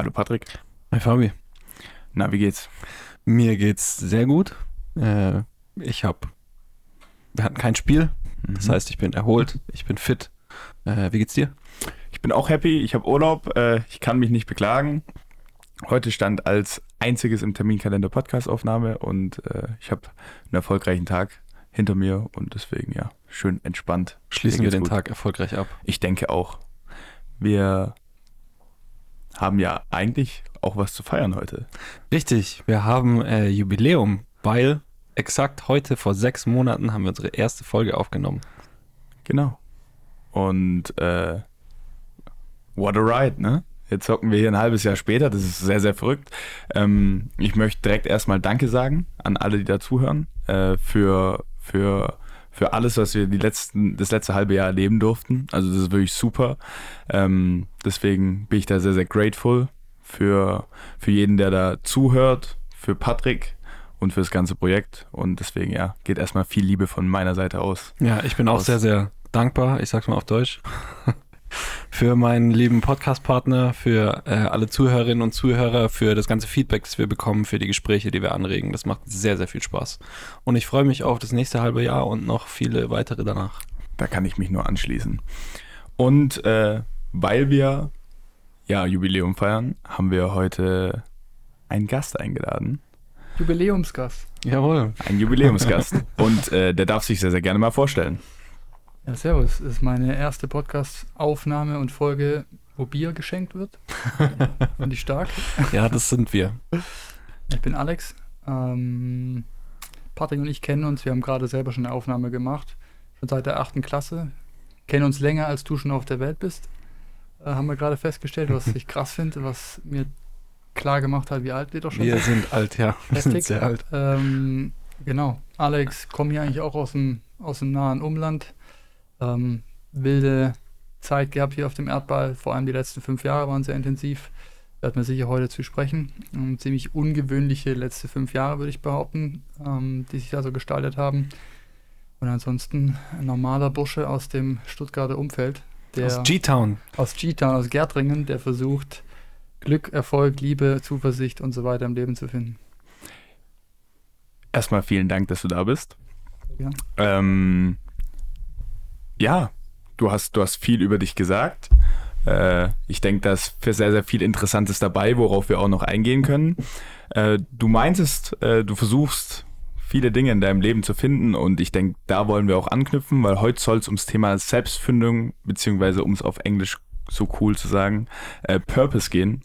Hallo Patrick. Hi Fabi. Na, wie geht's? Mir geht's sehr gut. Äh, ich habe, wir hatten kein Spiel, das Mhm. heißt, ich bin erholt, ich bin fit. Äh, wie geht's dir? Ich bin auch happy, ich habe Urlaub, äh, ich kann mich nicht beklagen. Heute stand als einziges im Terminkalender Podcastaufnahme und äh, ich habe einen erfolgreichen Tag hinter mir und deswegen ja, schön entspannt. Schließen wir den gut. Tag erfolgreich ab. Ich denke auch. Wir haben ja eigentlich auch was zu feiern heute. Richtig, wir haben äh, Jubiläum, weil exakt heute vor sechs Monaten haben wir unsere erste Folge aufgenommen. Genau. Und äh, what a ride, ne? Jetzt hocken wir hier ein halbes Jahr später, das ist sehr, sehr verrückt. Ähm, ich möchte direkt erstmal Danke sagen an alle, die da zuhören, äh, für, für, für alles, was wir die letzten, das letzte halbe Jahr erleben durften. Also das ist wirklich super. Ähm, deswegen bin ich da sehr, sehr grateful für, für jeden, der da zuhört, für Patrick und für das ganze Projekt. Und deswegen, ja, geht erstmal viel Liebe von meiner Seite aus. Ja, ich bin auch Aus- sehr, sehr dankbar, ich sag's mal auf Deutsch, für meinen lieben Podcast-Partner, für äh, alle Zuhörerinnen und Zuhörer, für das ganze Feedback, das wir bekommen, für die Gespräche, die wir anregen. Das macht sehr, sehr viel Spaß. Und ich freue mich auf das nächste halbe Jahr und noch viele weitere danach. Da kann ich mich nur anschließen. Und äh, weil wir ja Jubiläum feiern, haben wir heute einen Gast eingeladen. Jubiläumsgast. Jawohl. Einen Jubiläumsgast. Und äh, der darf sich sehr, sehr gerne mal vorstellen. Ja, servus. Das ist meine erste Podcast-Aufnahme und Folge, wo Bier geschenkt wird. Finde ich stark. Ja, das sind wir. Ich bin Alex. Ähm, Patrick und ich kennen uns. Wir haben gerade selber schon eine Aufnahme gemacht. Schon seit der achten Klasse. Kennen uns länger, als du schon auf der Welt bist. Äh, haben wir gerade festgestellt, was ich krass finde, was mir klar gemacht hat, wie alt wir doch schon Wir sind. sind alt, ja. Wir sind sehr alt. Ähm, genau. Alex, komme hier eigentlich auch aus dem, aus dem nahen Umland. Ähm, wilde Zeit gehabt hier auf dem Erdball. Vor allem die letzten fünf Jahre waren sehr intensiv. Werden wir sicher heute zu sprechen. Ähm, ziemlich ungewöhnliche letzte fünf Jahre, würde ich behaupten, ähm, die sich da so gestaltet haben. Und ansonsten ein normaler Bursche aus dem Stuttgarter Umfeld, der Aus G-Town. aus G-Town, aus Gärtringen, der versucht, Glück, Erfolg, Liebe, Zuversicht und so weiter im Leben zu finden. Erstmal vielen Dank, dass du da bist. Ja. Ähm, ja, du hast, du hast viel über dich gesagt. Äh, ich denke, da ist für sehr, sehr viel Interessantes dabei, worauf wir auch noch eingehen können. Äh, du meintest, äh, du versuchst viele Dinge in deinem Leben zu finden und ich denke, da wollen wir auch anknüpfen, weil heute soll es ums Thema Selbstfindung, beziehungsweise um es auf Englisch so cool zu sagen, äh, Purpose gehen.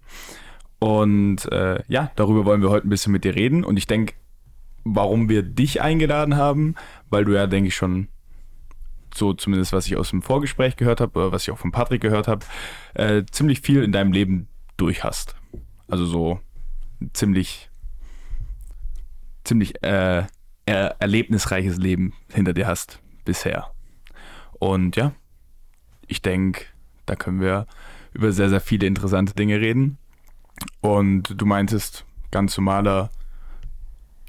Und äh, ja, darüber wollen wir heute ein bisschen mit dir reden und ich denke, warum wir dich eingeladen haben, weil du ja, denke ich, schon so zumindest was ich aus dem Vorgespräch gehört habe, oder was ich auch von Patrick gehört habe, äh, ziemlich viel in deinem Leben durch hast. Also so ziemlich, ziemlich äh, er erlebnisreiches Leben hinter dir hast bisher. Und ja, ich denke, da können wir über sehr, sehr viele interessante Dinge reden. Und du meintest, ganz normaler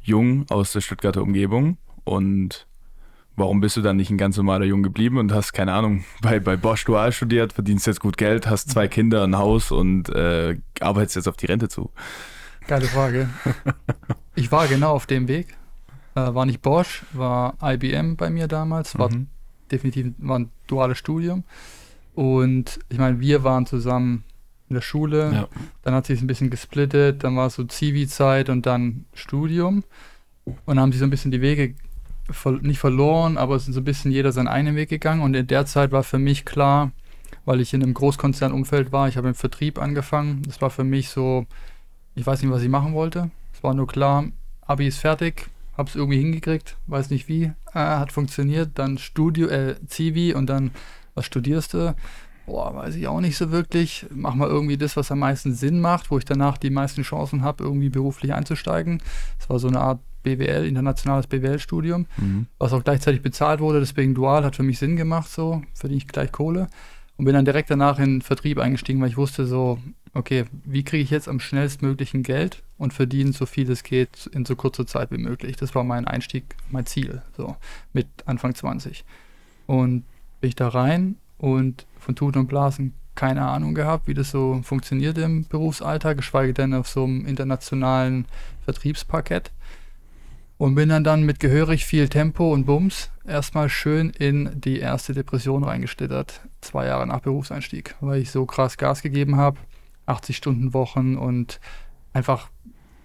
Jung aus der Stuttgarter Umgebung und warum bist du dann nicht ein ganz normaler Jung geblieben und hast, keine Ahnung, bei, bei Bosch Dual studiert, verdienst jetzt gut Geld, hast zwei Kinder, ein Haus und äh, arbeitest jetzt auf die Rente zu? Geile Frage. Ich war genau auf dem Weg. Äh, war nicht Bosch, war IBM bei mir damals. War Mhm. definitiv war ein duales Studium. Und ich meine, wir waren zusammen in der Schule. Ja. Dann hat sich ein bisschen gesplittet. Dann war es so Zivi-Zeit und dann Studium. Und dann haben sich so ein bisschen die Wege ver nicht verloren, aber es sind so ein bisschen jeder seinen eigenen Weg gegangen. Und in der Zeit war für mich klar, weil ich in einem Großkonzernumfeld war, ich habe im Vertrieb angefangen. Das war für mich so, ich weiß nicht, was ich machen wollte. Es war nur klar, Abi ist fertig, habe es irgendwie hingekriegt, weiß nicht wie, äh, hat funktioniert. Dann Studio, äh, Zivi und dann, was studierst du? boah, weiß ich auch nicht so wirklich. Mach mal irgendwie das, was am meisten Sinn macht, wo ich danach die meisten Chancen habe, irgendwie beruflich einzusteigen. Das war so eine Art BWL, internationales BWL-Studium, mhm. was auch gleichzeitig bezahlt wurde. Deswegen dual hat für mich Sinn gemacht, so verdiene ich gleich Kohle. Und bin dann direkt danach in den Vertrieb eingestiegen, weil ich wusste so, okay, wie kriege ich jetzt am schnellstmöglichen Geld und verdiene so viel es geht in so kurzer Zeit wie möglich. Das war mein Einstieg, mein Ziel, so mit Anfang 20. Und bin ich da rein und von Tuten und Blasen keine Ahnung gehabt, wie das so funktioniert im Berufsalltag, geschweige denn auf so einem internationalen Vertriebsparkett. Und bin dann dann mit gehörig viel Tempo und Bums erstmal schön in die erste Depression reingeschlittert, zwei Jahre nach Berufseinstieg, weil ich so krass Gas gegeben habe, 80 Stunden Wochen und einfach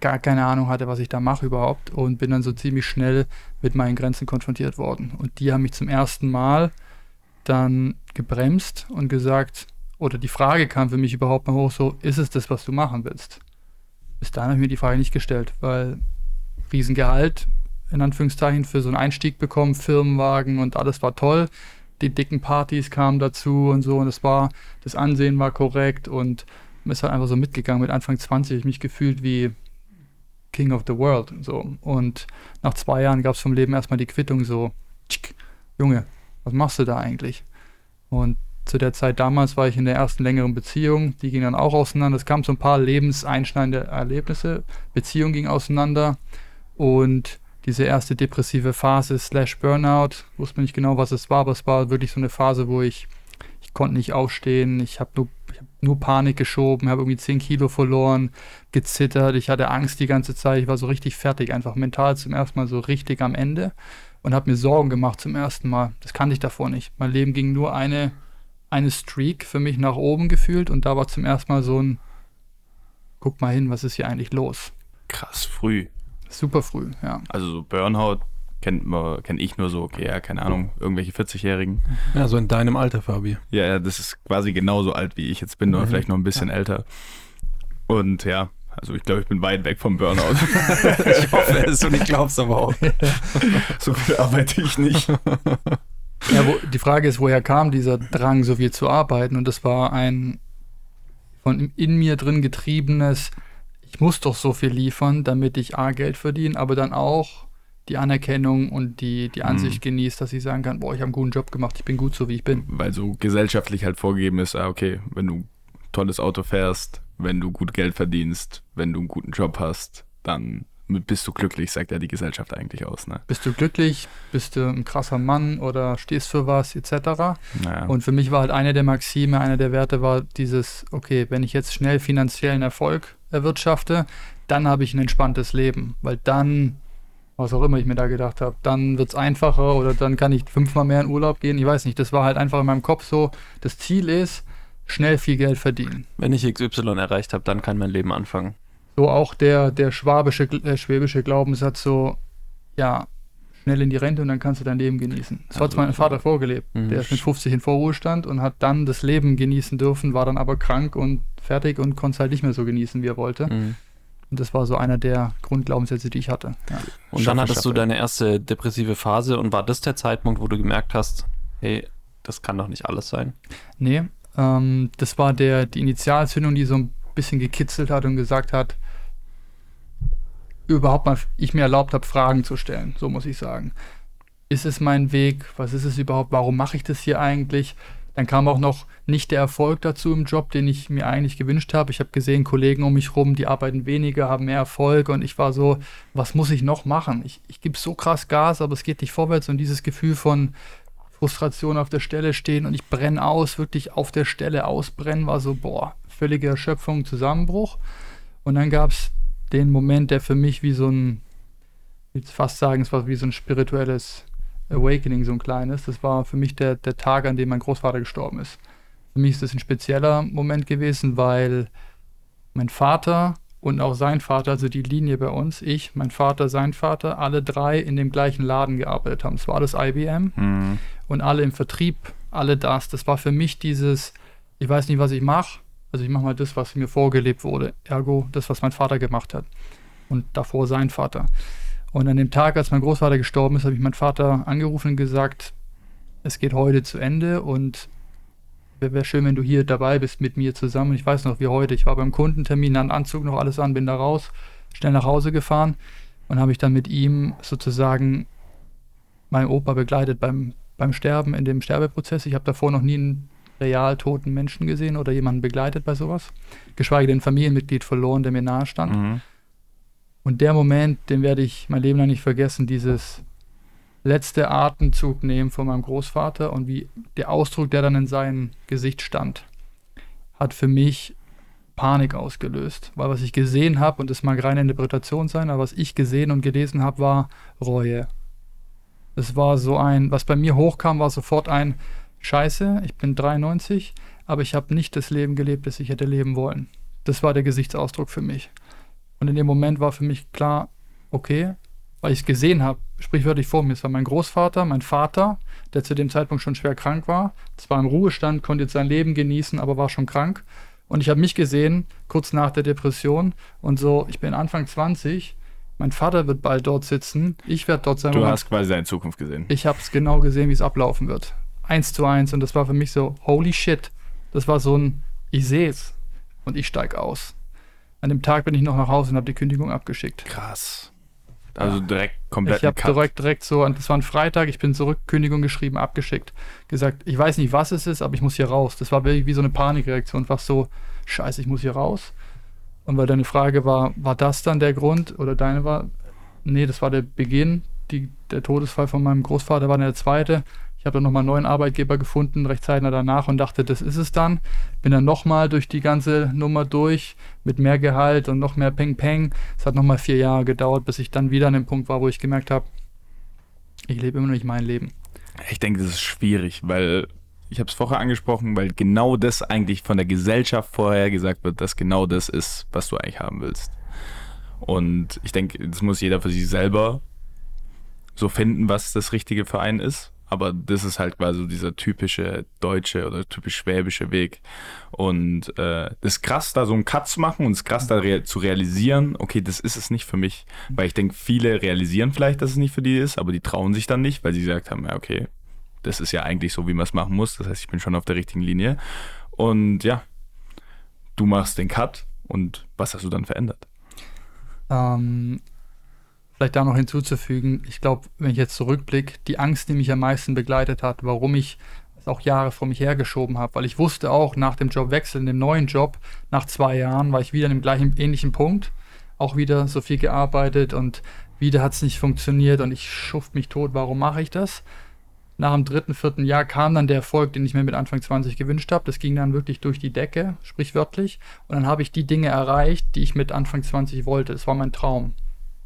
gar keine Ahnung hatte, was ich da mache überhaupt und bin dann so ziemlich schnell mit meinen Grenzen konfrontiert worden. Und die haben mich zum ersten Mal dann gebremst und gesagt, oder die Frage kam für mich überhaupt mal hoch, so, ist es das, was du machen willst? Bis dahin habe ich mir die Frage nicht gestellt, weil Riesengehalt, in Anführungszeichen, für so einen Einstieg bekommen, Firmenwagen und alles war toll. Die dicken Partys kamen dazu und so und es war, das Ansehen war korrekt und ist halt einfach so mitgegangen. Mit Anfang 20 habe ich mich gefühlt wie King of the World und so. Und nach zwei Jahren gab es vom Leben erstmal die Quittung so, Junge, was machst du da eigentlich? Und zu der Zeit damals war ich in der ersten längeren Beziehung, die ging dann auch auseinander. Es kamen so ein paar lebenseinschneidende Erlebnisse. Beziehung ging auseinander und diese erste depressive Phase slash Burnout, wusste nicht genau, was es war, aber es war wirklich so eine Phase, wo ich, ich konnte nicht aufstehen, ich habe nur, hab nur Panik geschoben, habe irgendwie 10 Kilo verloren, gezittert, ich hatte Angst die ganze Zeit, ich war so richtig fertig, einfach mental zum ersten Mal so richtig am Ende und habe mir Sorgen gemacht zum ersten Mal. Das kannte ich davor nicht. Mein Leben ging nur eine, eine Streak für mich nach oben gefühlt und da war zum ersten Mal so ein, guck mal hin, was ist hier eigentlich los? Krass früh. Super früh, ja. Also so Burnout kennt man, kenn ich nur so, okay, ja, keine Ahnung, irgendwelche 40-Jährigen. Ja, so in deinem Alter, Fabi. Ja, ja, das ist quasi genauso alt wie ich jetzt bin, mhm. oder vielleicht noch ein bisschen ja. älter. Und ja, also ich glaube, ich bin weit weg vom Burnout. ich hoffe es und ich glaube es aber auch. so viel arbeite ich nicht. Ja, wo, die Frage ist, woher kam dieser Drang, so viel zu arbeiten? Und das war ein von in mir drin getriebenes, ich muss doch so viel liefern, damit ich A, Geld verdiene, aber dann auch die Anerkennung und die, die Ansicht mhm. genießt, dass ich sagen kann, boah, ich habe einen guten Job gemacht, ich bin gut so, wie ich bin. Weil so gesellschaftlich halt vorgegeben ist, ah, okay, wenn du ein tolles Auto fährst, wenn du gut Geld verdienst, wenn du einen guten Job hast, dann bist du glücklich, sagt ja die Gesellschaft eigentlich aus. Ne? Bist du glücklich, bist du ein krasser Mann oder stehst für was, etc. Naja. Und für mich war halt eine der Maxime, eine der Werte war dieses, okay, wenn ich jetzt schnell finanziellen Erfolg erwirtschafte, dann habe ich ein entspanntes Leben, weil dann, was auch immer ich mir da gedacht habe, dann wird es einfacher oder dann kann ich fünfmal mehr in Urlaub gehen. Ich weiß nicht, das war halt einfach in meinem Kopf so, das Ziel ist, schnell viel Geld verdienen. Wenn ich XY erreicht habe, dann kann mein Leben anfangen. So auch der, der schwabische, äh, schwäbische Glaubenssatz so, ja, schnell in die Rente und dann kannst du dein Leben genießen. So also, hat mein Vater vorgelebt. Mhm. Der ist mit 50 in Vorruhestand und hat dann das Leben genießen dürfen, war dann aber krank und fertig und konnte es halt nicht mehr so genießen, wie er wollte. Mhm. Und das war so einer der Grundglaubenssätze, die ich hatte. Ja. Und dann hattest du deine erste depressive Phase und war das der Zeitpunkt, wo du gemerkt hast, hey, das kann doch nicht alles sein? Nee, ähm, das war der, die Initialzündung, die so ein bisschen gekitzelt hat und gesagt hat, überhaupt mal ich mir erlaubt habe, Fragen zu stellen, so muss ich sagen. Ist es mein Weg? Was ist es überhaupt? Warum mache ich das hier eigentlich? Dann kam auch noch nicht der Erfolg dazu im Job, den ich mir eigentlich gewünscht habe. Ich habe gesehen, Kollegen um mich rum, die arbeiten weniger, haben mehr Erfolg und ich war so, was muss ich noch machen? Ich, ich gebe so krass Gas, aber es geht nicht vorwärts und dieses Gefühl von, Frustration auf der Stelle stehen und ich brenne aus, wirklich auf der Stelle ausbrennen, war so, boah, völlige Erschöpfung, Zusammenbruch. Und dann gab es den Moment, der für mich wie so ein, ich fast sagen, es war wie so ein spirituelles Awakening, so ein kleines. Das war für mich der, der Tag, an dem mein Großvater gestorben ist. Für mich ist das ein spezieller Moment gewesen, weil mein Vater und auch sein Vater, also die Linie bei uns, ich, mein Vater, sein Vater, alle drei in dem gleichen Laden gearbeitet haben. Es war alles IBM mhm. und alle im Vertrieb, alle das. Das war für mich dieses, ich weiß nicht, was ich mache, also ich mache mal das, was mir vorgelebt wurde. Ergo, das, was mein Vater gemacht hat. Und davor sein Vater. Und an dem Tag, als mein Großvater gestorben ist, habe ich meinen Vater angerufen und gesagt, es geht heute zu Ende und wäre wär schön, wenn du hier dabei bist mit mir zusammen. Ich weiß noch, wie heute, ich war beim Kundentermin, einen Anzug noch alles an, bin da raus, schnell nach Hause gefahren und habe ich dann mit ihm sozusagen meinen Opa begleitet beim, beim Sterben, in dem Sterbeprozess. Ich habe davor noch nie einen real toten Menschen gesehen oder jemanden begleitet bei sowas. Geschweige denn Familienmitglied verloren, der mir nahe stand. Mhm. Und der Moment, den werde ich mein Leben lang nicht vergessen, dieses letzte Atemzug nehmen von meinem Großvater und wie der Ausdruck, der dann in seinem Gesicht stand, hat für mich Panik ausgelöst. Weil was ich gesehen habe, und das mag reine Interpretation sein, aber was ich gesehen und gelesen habe, war Reue. Es war so ein, was bei mir hochkam, war sofort ein Scheiße, ich bin 93, aber ich habe nicht das Leben gelebt, das ich hätte leben wollen. Das war der Gesichtsausdruck für mich. Und in dem Moment war für mich klar, okay, weil ich es gesehen habe, sprichwörtlich vor mir. Es war mein Großvater, mein Vater, der zu dem Zeitpunkt schon schwer krank war. Zwar im Ruhestand, konnte jetzt sein Leben genießen, aber war schon krank. Und ich habe mich gesehen, kurz nach der Depression. Und so, ich bin Anfang 20. Mein Vater wird bald dort sitzen. Ich werde dort sein. Du hast quasi deine Zukunft gesehen. Ich habe es genau gesehen, wie es ablaufen wird. Eins zu eins. Und das war für mich so, holy shit. Das war so ein, ich sehe es. Und ich steige aus. An dem Tag bin ich noch nach Hause und habe die Kündigung abgeschickt. Krass. Also direkt komplett Ich habe direkt, direkt so, das war ein Freitag, ich bin zurück, Kündigung geschrieben, abgeschickt. Gesagt, ich weiß nicht, was es ist, aber ich muss hier raus. Das war wirklich wie so eine Panikreaktion. Einfach so, scheiße, ich muss hier raus. Und weil deine Frage war, war das dann der Grund oder deine war, nee, das war der Beginn. Die, der Todesfall von meinem Großvater war der zweite. Ich habe dann nochmal einen neuen Arbeitgeber gefunden, recht zeitnah danach und dachte, das ist es dann. Bin dann nochmal durch die ganze Nummer durch mit mehr Gehalt und noch mehr Peng Peng. Es hat nochmal vier Jahre gedauert, bis ich dann wieder an dem Punkt war, wo ich gemerkt habe, ich lebe immer noch nicht mein Leben. Ich denke, das ist schwierig, weil ich habe es vorher angesprochen, weil genau das eigentlich von der Gesellschaft vorher gesagt wird, dass genau das ist, was du eigentlich haben willst. Und ich denke, das muss jeder für sich selber so finden, was das richtige für einen ist. Aber das ist halt quasi dieser typische deutsche oder typisch schwäbische Weg. Und äh, das ist krass, da so einen Cut zu machen und es ist krass, da rea zu realisieren, okay, das ist es nicht für mich. Weil ich denke, viele realisieren vielleicht, dass es nicht für die ist, aber die trauen sich dann nicht, weil sie gesagt haben, ja, okay, das ist ja eigentlich so, wie man es machen muss. Das heißt, ich bin schon auf der richtigen Linie. Und ja, du machst den Cut und was hast du dann verändert? Ähm, vielleicht da noch hinzuzufügen, ich glaube, wenn ich jetzt zurückblicke, die Angst, die mich am meisten begleitet hat, warum ich es auch Jahre vor mich hergeschoben habe, weil ich wusste auch nach dem Jobwechsel, in dem neuen Job, nach zwei Jahren, war ich wieder an dem gleichen ähnlichen Punkt, auch wieder so viel gearbeitet und wieder hat es nicht funktioniert und ich schuft mich tot, warum mache ich das? Nach dem dritten, vierten Jahr kam dann der Erfolg, den ich mir mit Anfang 20 gewünscht habe. Das ging dann wirklich durch die Decke, sprichwörtlich. Und dann habe ich die Dinge erreicht, die ich mit Anfang 20 wollte. Das war mein Traum.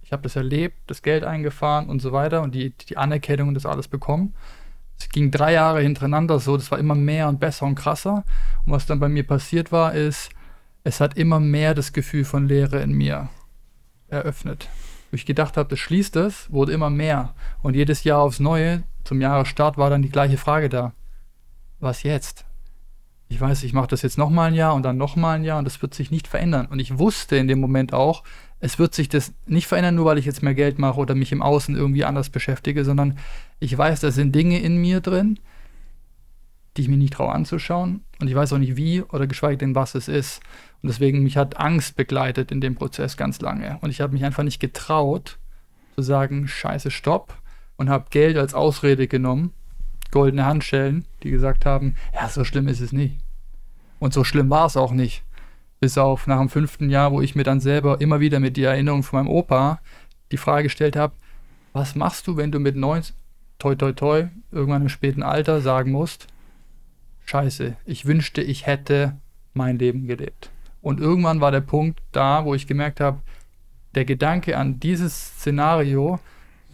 Ich habe das erlebt, das Geld eingefahren und so weiter und die, die Anerkennung und das alles bekommen. Es ging drei Jahre hintereinander so, das war immer mehr und besser und krasser. Und was dann bei mir passiert war, ist, es hat immer mehr das Gefühl von Leere in mir eröffnet. Wo ich gedacht habe, das schließt es, wurde immer mehr. Und jedes Jahr aufs Neue, zum Jahresstart, war dann die gleiche Frage da. Was jetzt? Ich weiß, ich mache das jetzt nochmal ein Jahr und dann nochmal ein Jahr und das wird sich nicht verändern. Und ich wusste in dem Moment auch, es wird sich das nicht verändern, nur weil ich jetzt mehr Geld mache oder mich im Außen irgendwie anders beschäftige, sondern ich weiß, da sind Dinge in mir drin, die ich mir nicht traue anzuschauen und ich weiß auch nicht wie oder geschweige denn, was es ist. Und deswegen mich hat Angst begleitet in dem Prozess ganz lange und ich habe mich einfach nicht getraut zu sagen, scheiße, stopp und habe Geld als Ausrede genommen, goldene Handschellen, die gesagt haben, ja, so schlimm ist es nicht. Und so schlimm war es auch nicht. Bis auf nach dem fünften Jahr, wo ich mir dann selber immer wieder mit der Erinnerung von meinem Opa die Frage gestellt habe, was machst du, wenn du mit 19, toi toi toi, irgendwann im späten Alter sagen musst, scheiße, ich wünschte, ich hätte mein Leben gelebt. Und irgendwann war der Punkt da, wo ich gemerkt habe, der Gedanke an dieses Szenario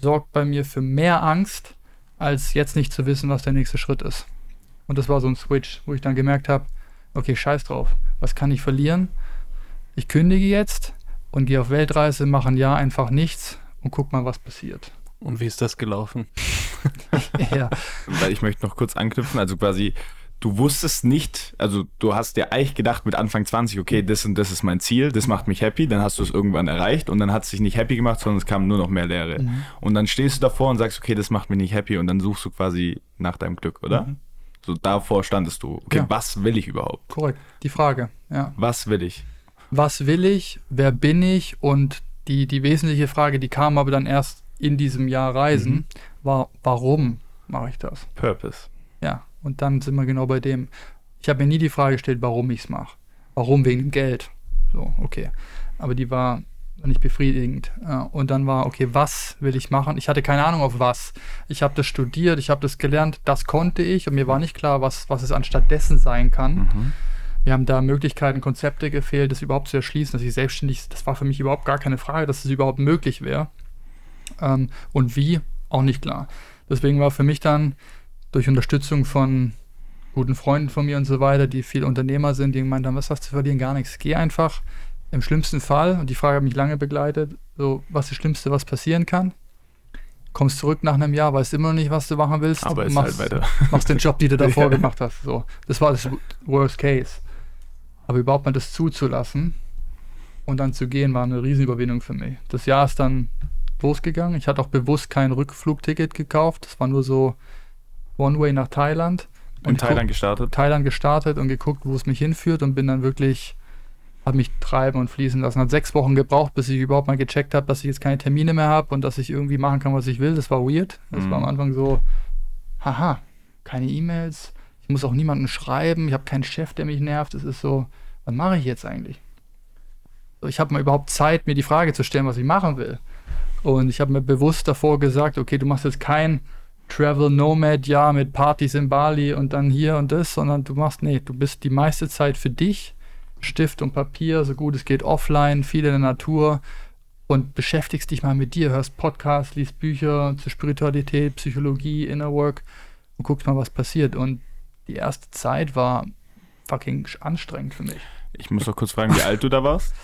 sorgt bei mir für mehr Angst, als jetzt nicht zu wissen, was der nächste Schritt ist. Und das war so ein Switch, wo ich dann gemerkt habe, okay, scheiß drauf was kann ich verlieren? Ich kündige jetzt und gehe auf Weltreise, mache ein Jahr einfach nichts und guck mal, was passiert. Und wie ist das gelaufen? ja. Weil ich möchte noch kurz anknüpfen, also quasi, du wusstest nicht, also du hast dir eigentlich gedacht mit Anfang 20, okay, das und das ist mein Ziel, das macht mich happy, dann hast du es irgendwann erreicht und dann hat es dich nicht happy gemacht, sondern es kam nur noch mehr Leere. Mhm. Und dann stehst du davor und sagst, okay, das macht mich nicht happy und dann suchst du quasi nach deinem Glück, oder? Mhm. So davor standest du. Okay, Ja. was will ich überhaupt? Korrekt. Die Frage, ja. Was will ich? Was will ich? Wer bin ich? Und die, die wesentliche Frage, die kam aber dann erst in diesem Jahr Reisen, Mhm. war, warum mache ich das? Purpose. Ja, und dann sind wir genau bei dem. Ich habe mir nie die Frage gestellt, warum ich es mache. Warum wegen dem Geld? So, okay. Aber die war nicht befriedigend. Und dann war, okay, was will ich machen? Ich hatte keine Ahnung auf was. Ich habe das studiert, ich habe das gelernt, das konnte ich und mir war nicht klar, was, was es anstatt dessen sein kann. Mhm. Wir haben da Möglichkeiten, Konzepte gefehlt, das überhaupt zu erschließen, dass ich selbstständig, das war für mich überhaupt gar keine Frage, dass es überhaupt möglich wäre. Ähm, und wie, auch nicht klar. Deswegen war für mich dann durch Unterstützung von guten Freunden von mir und so weiter, die viel Unternehmer sind, die gemeint haben, was hast du zu verlieren? Gar nichts. Geh einfach im schlimmsten Fall, und die Frage hat mich lange begleitet, so, was ist das Schlimmste, was passieren kann? Kommst zurück nach einem Jahr, weißt immer noch nicht, was du machen willst. Aber machst, halt weiter. machst den Job, den du davor Ja. gemacht hast. So, das war das Worst Case. Aber überhaupt mal das zuzulassen und dann zu gehen, war eine Riesenüberwindung für mich. Das Jahr ist dann losgegangen. Ich hatte auch bewusst kein Rückflugticket gekauft. Das war nur so One-Way nach Thailand. In ich guck- Thailand gestartet. Thailand gestartet und geguckt, wo es mich hinführt und bin dann wirklich, habe mich treiben und fließen lassen. Hat sechs Wochen gebraucht, bis ich überhaupt mal gecheckt habe, dass ich jetzt keine Termine mehr habe und dass ich irgendwie machen kann, was ich will. Das war weird. Das Mhm. war am Anfang so, haha, keine E-Mails. Ich muss auch niemanden schreiben. Ich habe keinen Chef, der mich nervt. Es ist so, was mache ich jetzt eigentlich? Ich habe mal überhaupt Zeit, mir die Frage zu stellen, was ich machen will. Und ich habe mir bewusst davor gesagt, okay, du machst jetzt kein Travel Nomad Jahr mit Partys in Bali und dann hier und das, sondern du machst, nee, du bist die meiste Zeit für dich, Stift und Papier, so gut es geht offline, viel in der Natur und beschäftigst dich mal mit dir, hörst Podcasts, liest Bücher zur Spiritualität, Psychologie, Inner Work und guckst mal, was passiert. Und die erste Zeit war fucking anstrengend für mich. Ich muss noch kurz fragen, wie alt du da warst.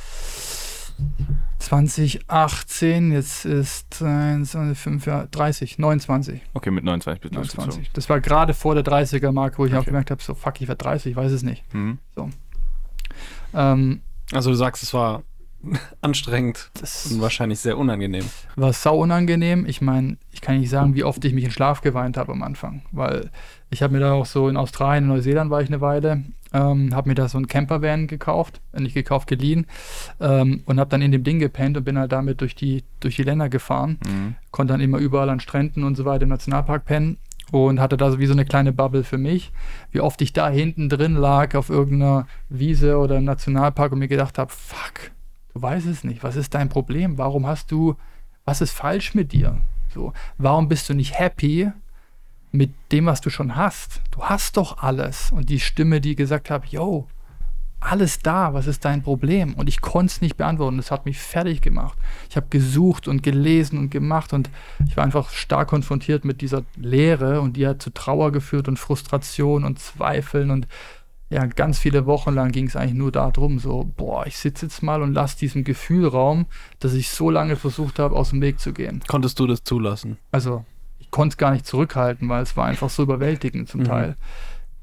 2018, jetzt ist äh, 5 Jahre, 30, 29. Okay, mit 29 bist du ausgezogen. 29. Das war gerade vor der 30er-Marke, wo ich auch Okay. gemerkt habe, so fuck, ich werde 30, ich weiß es nicht. Mhm. Ähm, Also du sagst, es war anstrengend das und wahrscheinlich sehr unangenehm. war sau unangenehm. Ich meine, ich kann nicht sagen, wie oft ich mich in Schlaf geweint habe am Anfang, weil ich habe mir da auch so in Australien, in Neuseeland war ich eine Weile, ähm, habe mir da so einen Campervan gekauft, nicht gekauft, geliehen ähm, und habe dann in dem Ding gepennt und bin halt damit durch die, durch die Länder gefahren. Mhm. konnte dann immer überall an Stränden und so weiter im Nationalpark pennen und hatte da so wie so eine kleine Bubble für mich. Wie oft ich da hinten drin lag auf irgendeiner Wiese oder im Nationalpark und mir gedacht habe, fuck, du weißt es nicht, was ist dein Problem? Warum hast du, was ist falsch mit dir? So, warum bist du nicht happy mit dem, was du schon hast? Du hast doch alles. Und die Stimme, die gesagt hat, yo, alles da, was ist dein Problem? Und ich konnte es nicht beantworten. Das hat mich fertig gemacht. Ich habe gesucht und gelesen und gemacht und ich war einfach stark konfrontiert mit dieser Leere und die hat zu Trauer geführt und Frustration und Zweifeln und ja, ganz viele Wochen lang ging es eigentlich nur darum, so, boah, ich sitze jetzt mal und lasse diesem Gefühl Raum, dass ich so lange versucht habe, aus dem Weg zu gehen. Konntest du das zulassen? Also, ich konnte es gar nicht zurückhalten, weil es war einfach so überwältigend zum Mhm. Teil.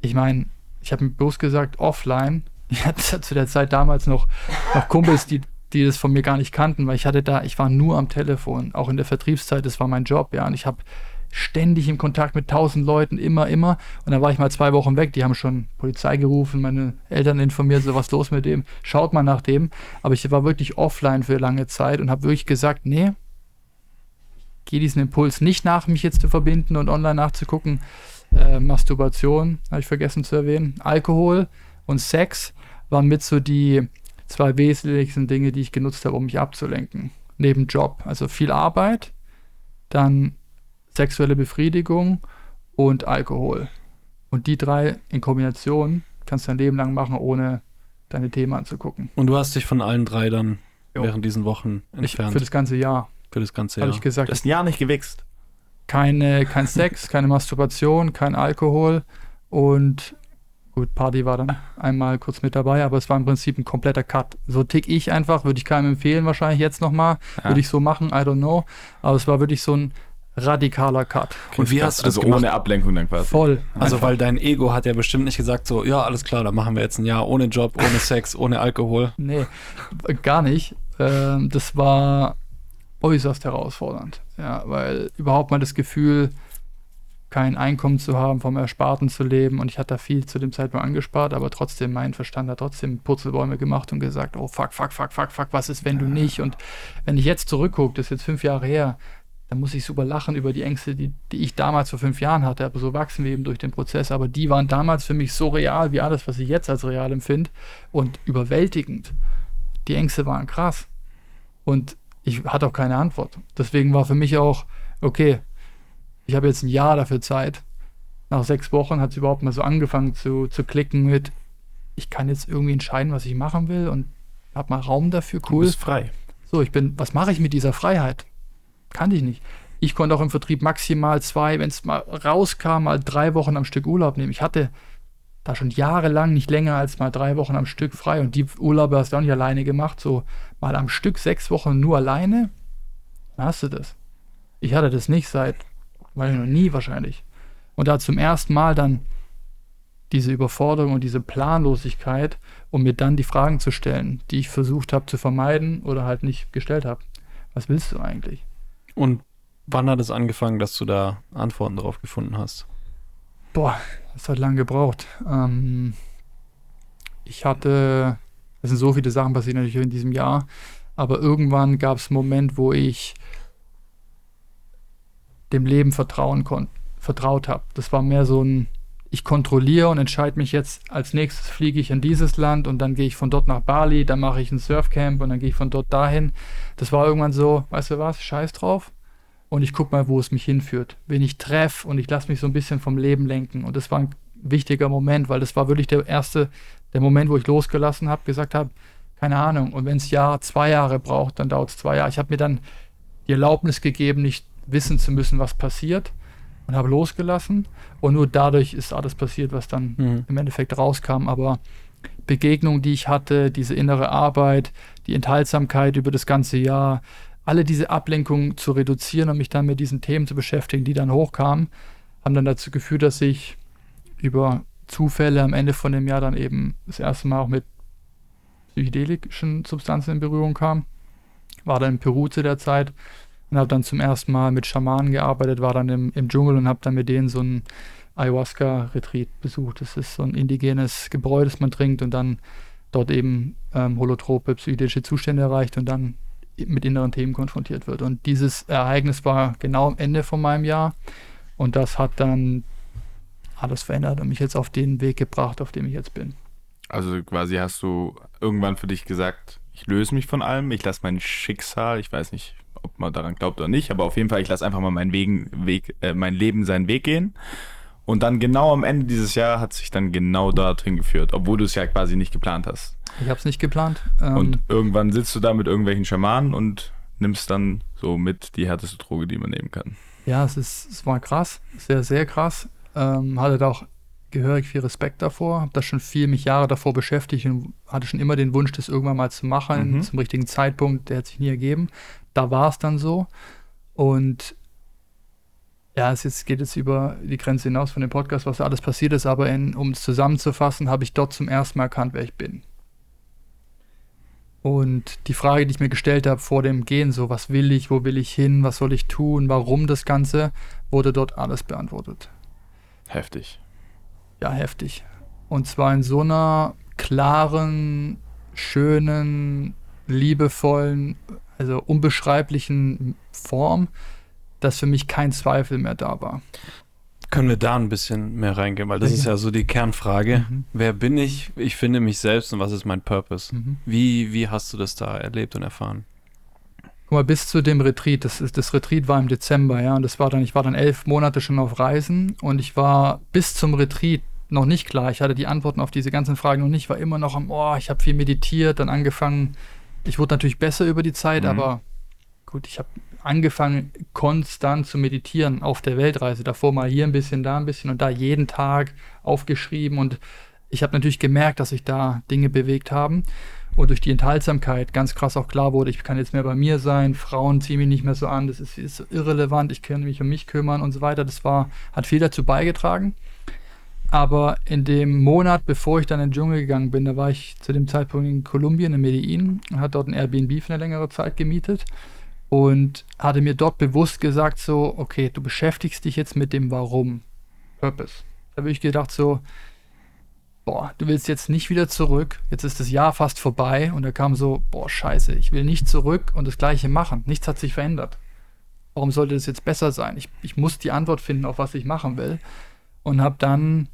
Ich meine, ich habe mir bloß gesagt, offline, ich hatte zu der Zeit damals noch, noch Kumpels, die, die das von mir gar nicht kannten, weil ich hatte da, ich war nur am Telefon, auch in der Vertriebszeit, das war mein Job, ja, und ich habe ständig im Kontakt mit tausend Leuten, immer, immer. Und dann war ich mal zwei Wochen weg, die haben schon Polizei gerufen, meine Eltern informiert, so was los mit dem, schaut mal nach dem. Aber ich war wirklich offline für lange Zeit und habe wirklich gesagt, nee, gehe diesen Impuls nicht nach, mich jetzt zu verbinden und online nachzugucken. Äh, Masturbation, habe ich vergessen zu erwähnen. Alkohol und Sex waren mit so die zwei wesentlichsten Dinge, die ich genutzt habe, um mich abzulenken. Neben Job. Also viel Arbeit, dann sexuelle Befriedigung und Alkohol. Und die drei in Kombination kannst du dein Leben lang machen, ohne deine Themen anzugucken. Und du hast dich von allen drei dann Jo. während diesen Wochen Ich, entfernt für das ganze Jahr für das ganze habe Jahr. ich gesagt, Du hast ein Jahr nicht gewichst. keine, kein Sex, keine Masturbation, kein Alkohol und gut, Party war dann einmal kurz mit dabei, aber es war im Prinzip ein kompletter Cut. So tick ich einfach, würde ich keinem empfehlen, wahrscheinlich jetzt nochmal, Ja. würde ich so machen, I don't know, aber es war wirklich so ein radikaler Cut. Und wie hast du das also gemacht? ohne Ablenkung dann quasi. Voll. Also, einfach. weil dein Ego hat ja bestimmt nicht gesagt, so, ja, alles klar, dann machen wir jetzt ein Jahr ohne Job, ohne Sex, ohne Alkohol. Nee, gar nicht. Ähm, das war äußerst herausfordernd. Ja, weil überhaupt mal das Gefühl, kein Einkommen zu haben, vom Ersparten zu leben und ich hatte da viel zu dem Zeitpunkt angespart, aber trotzdem, mein Verstand hat trotzdem Purzelbäume gemacht und gesagt, oh fuck, fuck, fuck, fuck, fuck, was ist, wenn du nicht? Und wenn ich jetzt zurückgucke, das ist jetzt fünf Jahre her, dann muss ich super lachen über die Ängste, die, die ich damals vor fünf Jahren hatte, aber so wachsen wir eben durch den Prozess, aber die waren damals für mich so real wie alles, was ich jetzt als real empfinde und überwältigend. Die Ängste waren krass und ich hatte auch keine Antwort. Deswegen war für mich auch, okay, ich habe jetzt ein Jahr dafür Zeit. Nach sechs Wochen hat es überhaupt mal so angefangen zu, zu klicken mit, ich kann jetzt irgendwie entscheiden, was ich machen will und habe mal Raum dafür. Cool. Du bist frei. So, ich bin, was mache ich mit dieser Freiheit? Kannte ich nicht. Ich konnte auch im Vertrieb maximal zwei, wenn es mal rauskam, mal drei Wochen am Stück Urlaub nehmen. Ich hatte da schon jahrelang nicht länger als mal drei Wochen am Stück frei und die Urlaube hast du auch nicht alleine gemacht. So mal am Stück sechs Wochen nur alleine, dann hast du das. Ich hatte das nicht seit weil noch nie wahrscheinlich. Und da zum ersten Mal dann diese Überforderung und diese Planlosigkeit, um mir dann die Fragen zu stellen, die ich versucht habe zu vermeiden oder halt nicht gestellt habe. Was willst du eigentlich? Und wann hat es angefangen, dass du da Antworten darauf gefunden hast? Boah, das hat lange gebraucht. Ähm, ich hatte, es sind so viele Sachen passiert natürlich in diesem Jahr, aber irgendwann gab es einen Moment, wo ich dem Leben vertrauen konnte, vertraut habe. Das war mehr so ein, ich kontrolliere und entscheide mich jetzt, als nächstes fliege ich in dieses Land und dann gehe ich von dort nach Bali, dann mache ich ein Surfcamp und dann gehe ich von dort dahin. Das war irgendwann so, weißt du was, scheiß drauf. Und ich gucke mal, wo es mich hinführt. Wen ich treffe und ich lasse mich so ein bisschen vom Leben lenken. Und das war ein wichtiger Moment, weil das war wirklich der erste, der Moment, wo ich losgelassen habe, gesagt habe, keine Ahnung. Und wenn es Jahr, zwei Jahre braucht, dann dauert es zwei Jahre. Ich habe mir dann die Erlaubnis gegeben, nicht wissen zu müssen, was passiert und habe losgelassen. Und nur dadurch ist alles passiert, was dann mhm. im Endeffekt rauskam. Aber Begegnungen, die ich hatte, diese innere Arbeit, die Enthaltsamkeit über das ganze Jahr, alle diese Ablenkungen zu reduzieren und mich dann mit diesen Themen zu beschäftigen, die dann hochkamen, haben dann dazu geführt, dass ich über Zufälle am Ende von dem Jahr dann eben das erste Mal auch mit psychedelischen Substanzen in Berührung kam. War dann in Peru zu der Zeit und habe dann zum ersten Mal mit Schamanen gearbeitet, war dann im, im Dschungel und habe dann mit denen so ein Ayahuasca-Retreat besucht. Das ist so ein indigenes Gebräu, das man trinkt und dann dort eben ähm, holotrope psychedelische Zustände erreicht und dann mit inneren Themen konfrontiert wird. Und dieses Ereignis war genau am Ende von meinem Jahr und das hat dann alles verändert und mich jetzt auf den Weg gebracht, auf dem ich jetzt bin. Also quasi hast du irgendwann für dich gesagt, ich löse mich von allem, ich lasse mein Schicksal, ich weiß nicht, ob man daran glaubt oder nicht, aber auf jeden Fall, ich lasse einfach mal meinen Wegen, Weg, äh, mein Leben seinen Weg gehen. Und dann genau am Ende dieses Jahr hat sich dann genau dorthin geführt, obwohl du es ja quasi nicht geplant hast. Ich habe es nicht geplant. Ähm und irgendwann sitzt du da mit irgendwelchen Schamanen und nimmst dann so mit die härteste Droge, die man nehmen kann. Ja, es, ist, es war krass, sehr, sehr krass. Ähm, hatte da auch gehörig viel Respekt davor, habe das schon viel mich Jahre davor beschäftigt und hatte schon immer den Wunsch, das irgendwann mal zu machen, mhm. zum richtigen Zeitpunkt, der hat sich nie ergeben da war es dann so. Und ja, es jetzt, geht jetzt über die Grenze hinaus von dem Podcast, was da alles passiert ist, aber in, um es zusammenzufassen, habe ich dort zum ersten Mal erkannt, wer ich bin. Und die Frage, die ich mir gestellt habe vor dem Gehen, so was will ich, wo will ich hin, was soll ich tun, warum das Ganze, wurde dort alles beantwortet. Heftig. Ja, heftig. Und zwar in so einer klaren, schönen, liebevollen, also unbeschreiblichen Form, dass für mich kein Zweifel mehr da war. Können wir da ein bisschen mehr reingehen, weil das ja. ist ja so die Kernfrage. Mhm. Wer bin ich? Ich finde mich selbst und was ist mein Purpose? Mhm. Wie, wie hast du das da erlebt und erfahren? Guck mal, bis zu dem Retreat, das, ist, das Retreat war im Dezember, ja, und das war dann, ich war dann elf Monate schon auf Reisen und ich war bis zum Retreat noch nicht klar. Ich hatte die Antworten auf diese ganzen Fragen noch nicht, war immer noch am, oh, ich habe viel meditiert, dann angefangen, ich wurde natürlich besser über die Zeit, mhm. aber gut, ich habe angefangen, konstant zu meditieren auf der Weltreise. Davor mal hier ein bisschen, da ein bisschen und da jeden Tag aufgeschrieben. Und ich habe natürlich gemerkt, dass sich da Dinge bewegt haben. Und durch die Enthaltsamkeit ganz krass auch klar wurde, ich kann jetzt mehr bei mir sein, Frauen ziehen mich nicht mehr so an, das ist, ist irrelevant, ich kann mich um mich kümmern und so weiter. Das war, hat viel dazu beigetragen. Aber in dem Monat, bevor ich dann in den Dschungel gegangen bin, da war ich zu dem Zeitpunkt in Kolumbien, in Medellin, und hatte dort ein Airbnb für eine längere Zeit gemietet. und hatte mir dort bewusst gesagt, so, okay, du beschäftigst dich jetzt mit dem Warum, Purpose. Da habe ich gedacht, so, boah, du willst jetzt nicht wieder zurück, jetzt ist das Jahr fast vorbei und da kam so, boah, scheiße, ich will nicht zurück und das gleiche machen. Nichts hat sich verändert. Warum sollte das jetzt besser sein? Ich, ich muss die Antwort finden, auf was ich machen will. Und habe dann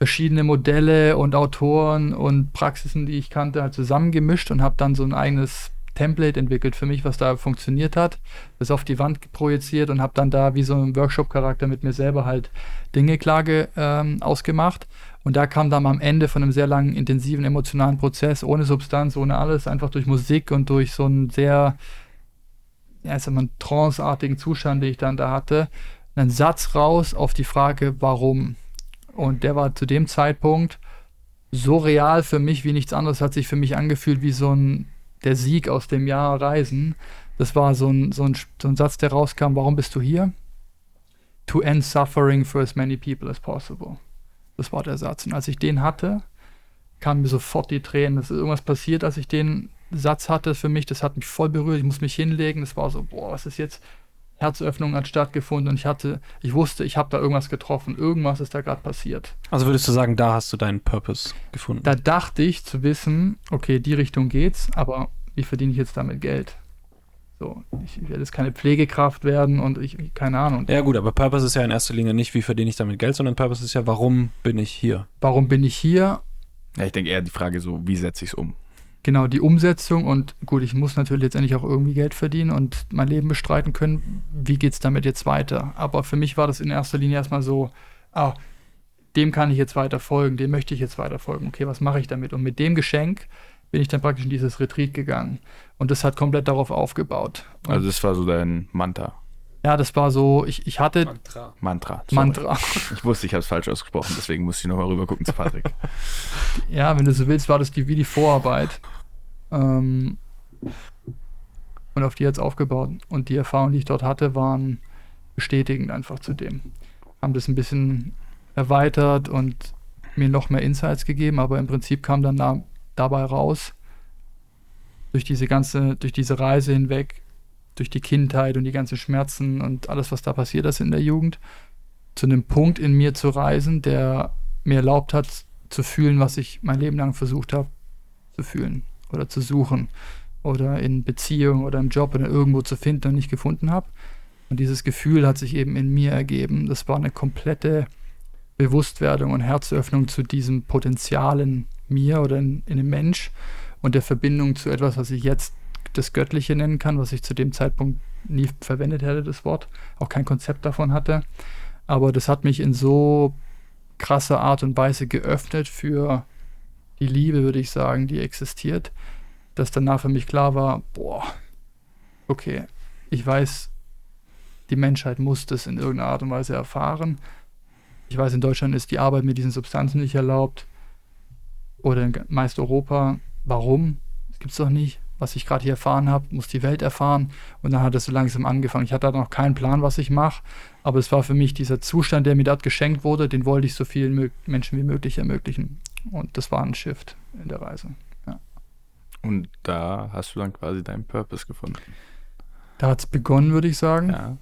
verschiedene Modelle und Autoren und Praxisen, die ich kannte, halt zusammengemischt und habe dann so ein eigenes Template entwickelt für mich, was da funktioniert hat, das auf die Wand projiziert und habe dann da wie so ein Workshop-Charakter mit mir selber halt Dinge klar ähm, ausgemacht. Und da kam dann am Ende von einem sehr langen, intensiven, emotionalen Prozess, ohne Substanz, ohne alles, einfach durch Musik und durch so einen sehr, ja, ich sag mal, tranceartigen Zustand, den ich dann da hatte, einen Satz raus auf die Frage, warum. Und der war zu dem Zeitpunkt so real für mich wie nichts anderes, hat sich für mich angefühlt wie so ein der Sieg aus dem Jahr Reisen. Das war so ein, so, ein, so ein Satz, der rauskam, warum bist du hier? To end suffering for as many people as possible. Das war der Satz. Und als ich den hatte, kamen mir sofort die Tränen. Es ist irgendwas passiert, als ich den Satz hatte für mich. Das hat mich voll berührt. Ich muss mich hinlegen. Das war so, boah, was ist jetzt? Herzöffnung hat stattgefunden und ich hatte, ich wusste, ich habe da irgendwas getroffen. Irgendwas ist da gerade passiert. Also würdest du sagen, da hast du deinen Purpose gefunden? Da dachte ich zu wissen, okay, die Richtung geht's, aber wie verdiene ich jetzt damit Geld? So, ich, ich werde jetzt keine Pflegekraft werden und ich, keine Ahnung. Ja, gut, aber Purpose ist ja in erster Linie nicht, wie verdiene ich damit Geld, sondern Purpose ist ja, warum bin ich hier? Warum bin ich hier? Ja, ich denke eher die Frage so, wie setze ich es um? Genau die Umsetzung und gut, ich muss natürlich letztendlich auch irgendwie Geld verdienen und mein Leben bestreiten können. Wie geht es damit jetzt weiter? Aber für mich war das in erster Linie erstmal so, ah, dem kann ich jetzt weiter folgen, dem möchte ich jetzt weiter folgen. Okay, was mache ich damit? Und mit dem Geschenk bin ich dann praktisch in dieses Retreat gegangen. Und das hat komplett darauf aufgebaut. Und also das war so dein Mantra. Ja, das war so, ich, ich hatte. Mantra. Mantra. Sorry. Mantra. Ich wusste, ich habe es falsch ausgesprochen, deswegen musste ich nochmal rüber gucken zu Patrick. ja, wenn du so willst, war das die, wie die Vorarbeit. Ähm, und auf die jetzt aufgebaut. Und die Erfahrungen, die ich dort hatte, waren bestätigend einfach zu dem. Haben das ein bisschen erweitert und mir noch mehr Insights gegeben, aber im Prinzip kam dann da, dabei raus, durch diese ganze, durch diese Reise hinweg, durch die Kindheit und die ganzen Schmerzen und alles, was da passiert ist in der Jugend, zu einem Punkt in mir zu reisen, der mir erlaubt hat, zu fühlen, was ich mein Leben lang versucht habe zu fühlen oder zu suchen oder in Beziehung oder im Job oder irgendwo zu finden und nicht gefunden habe. Und dieses Gefühl hat sich eben in mir ergeben. Das war eine komplette Bewusstwerdung und Herzöffnung zu diesem Potenzial in mir oder in, in dem Mensch und der Verbindung zu etwas, was ich jetzt das Göttliche nennen kann, was ich zu dem Zeitpunkt nie verwendet hätte, das Wort, auch kein Konzept davon hatte. Aber das hat mich in so krasser Art und Weise geöffnet für die Liebe, würde ich sagen, die existiert, dass danach für mich klar war, boah, okay, ich weiß, die Menschheit muss das in irgendeiner Art und Weise erfahren. Ich weiß, in Deutschland ist die Arbeit mit diesen Substanzen nicht erlaubt. Oder in meist Europa. Warum? Das gibt es doch nicht was ich gerade hier erfahren habe, muss die Welt erfahren. Und dann hat es so langsam angefangen. Ich hatte da noch keinen Plan, was ich mache, aber es war für mich dieser Zustand, der mir dort geschenkt wurde, den wollte ich so vielen Menschen wie möglich ermöglichen. Und das war ein Shift in der Reise. Ja. Und da hast du dann quasi deinen Purpose gefunden. Da hat es begonnen, würde ich sagen. Ja.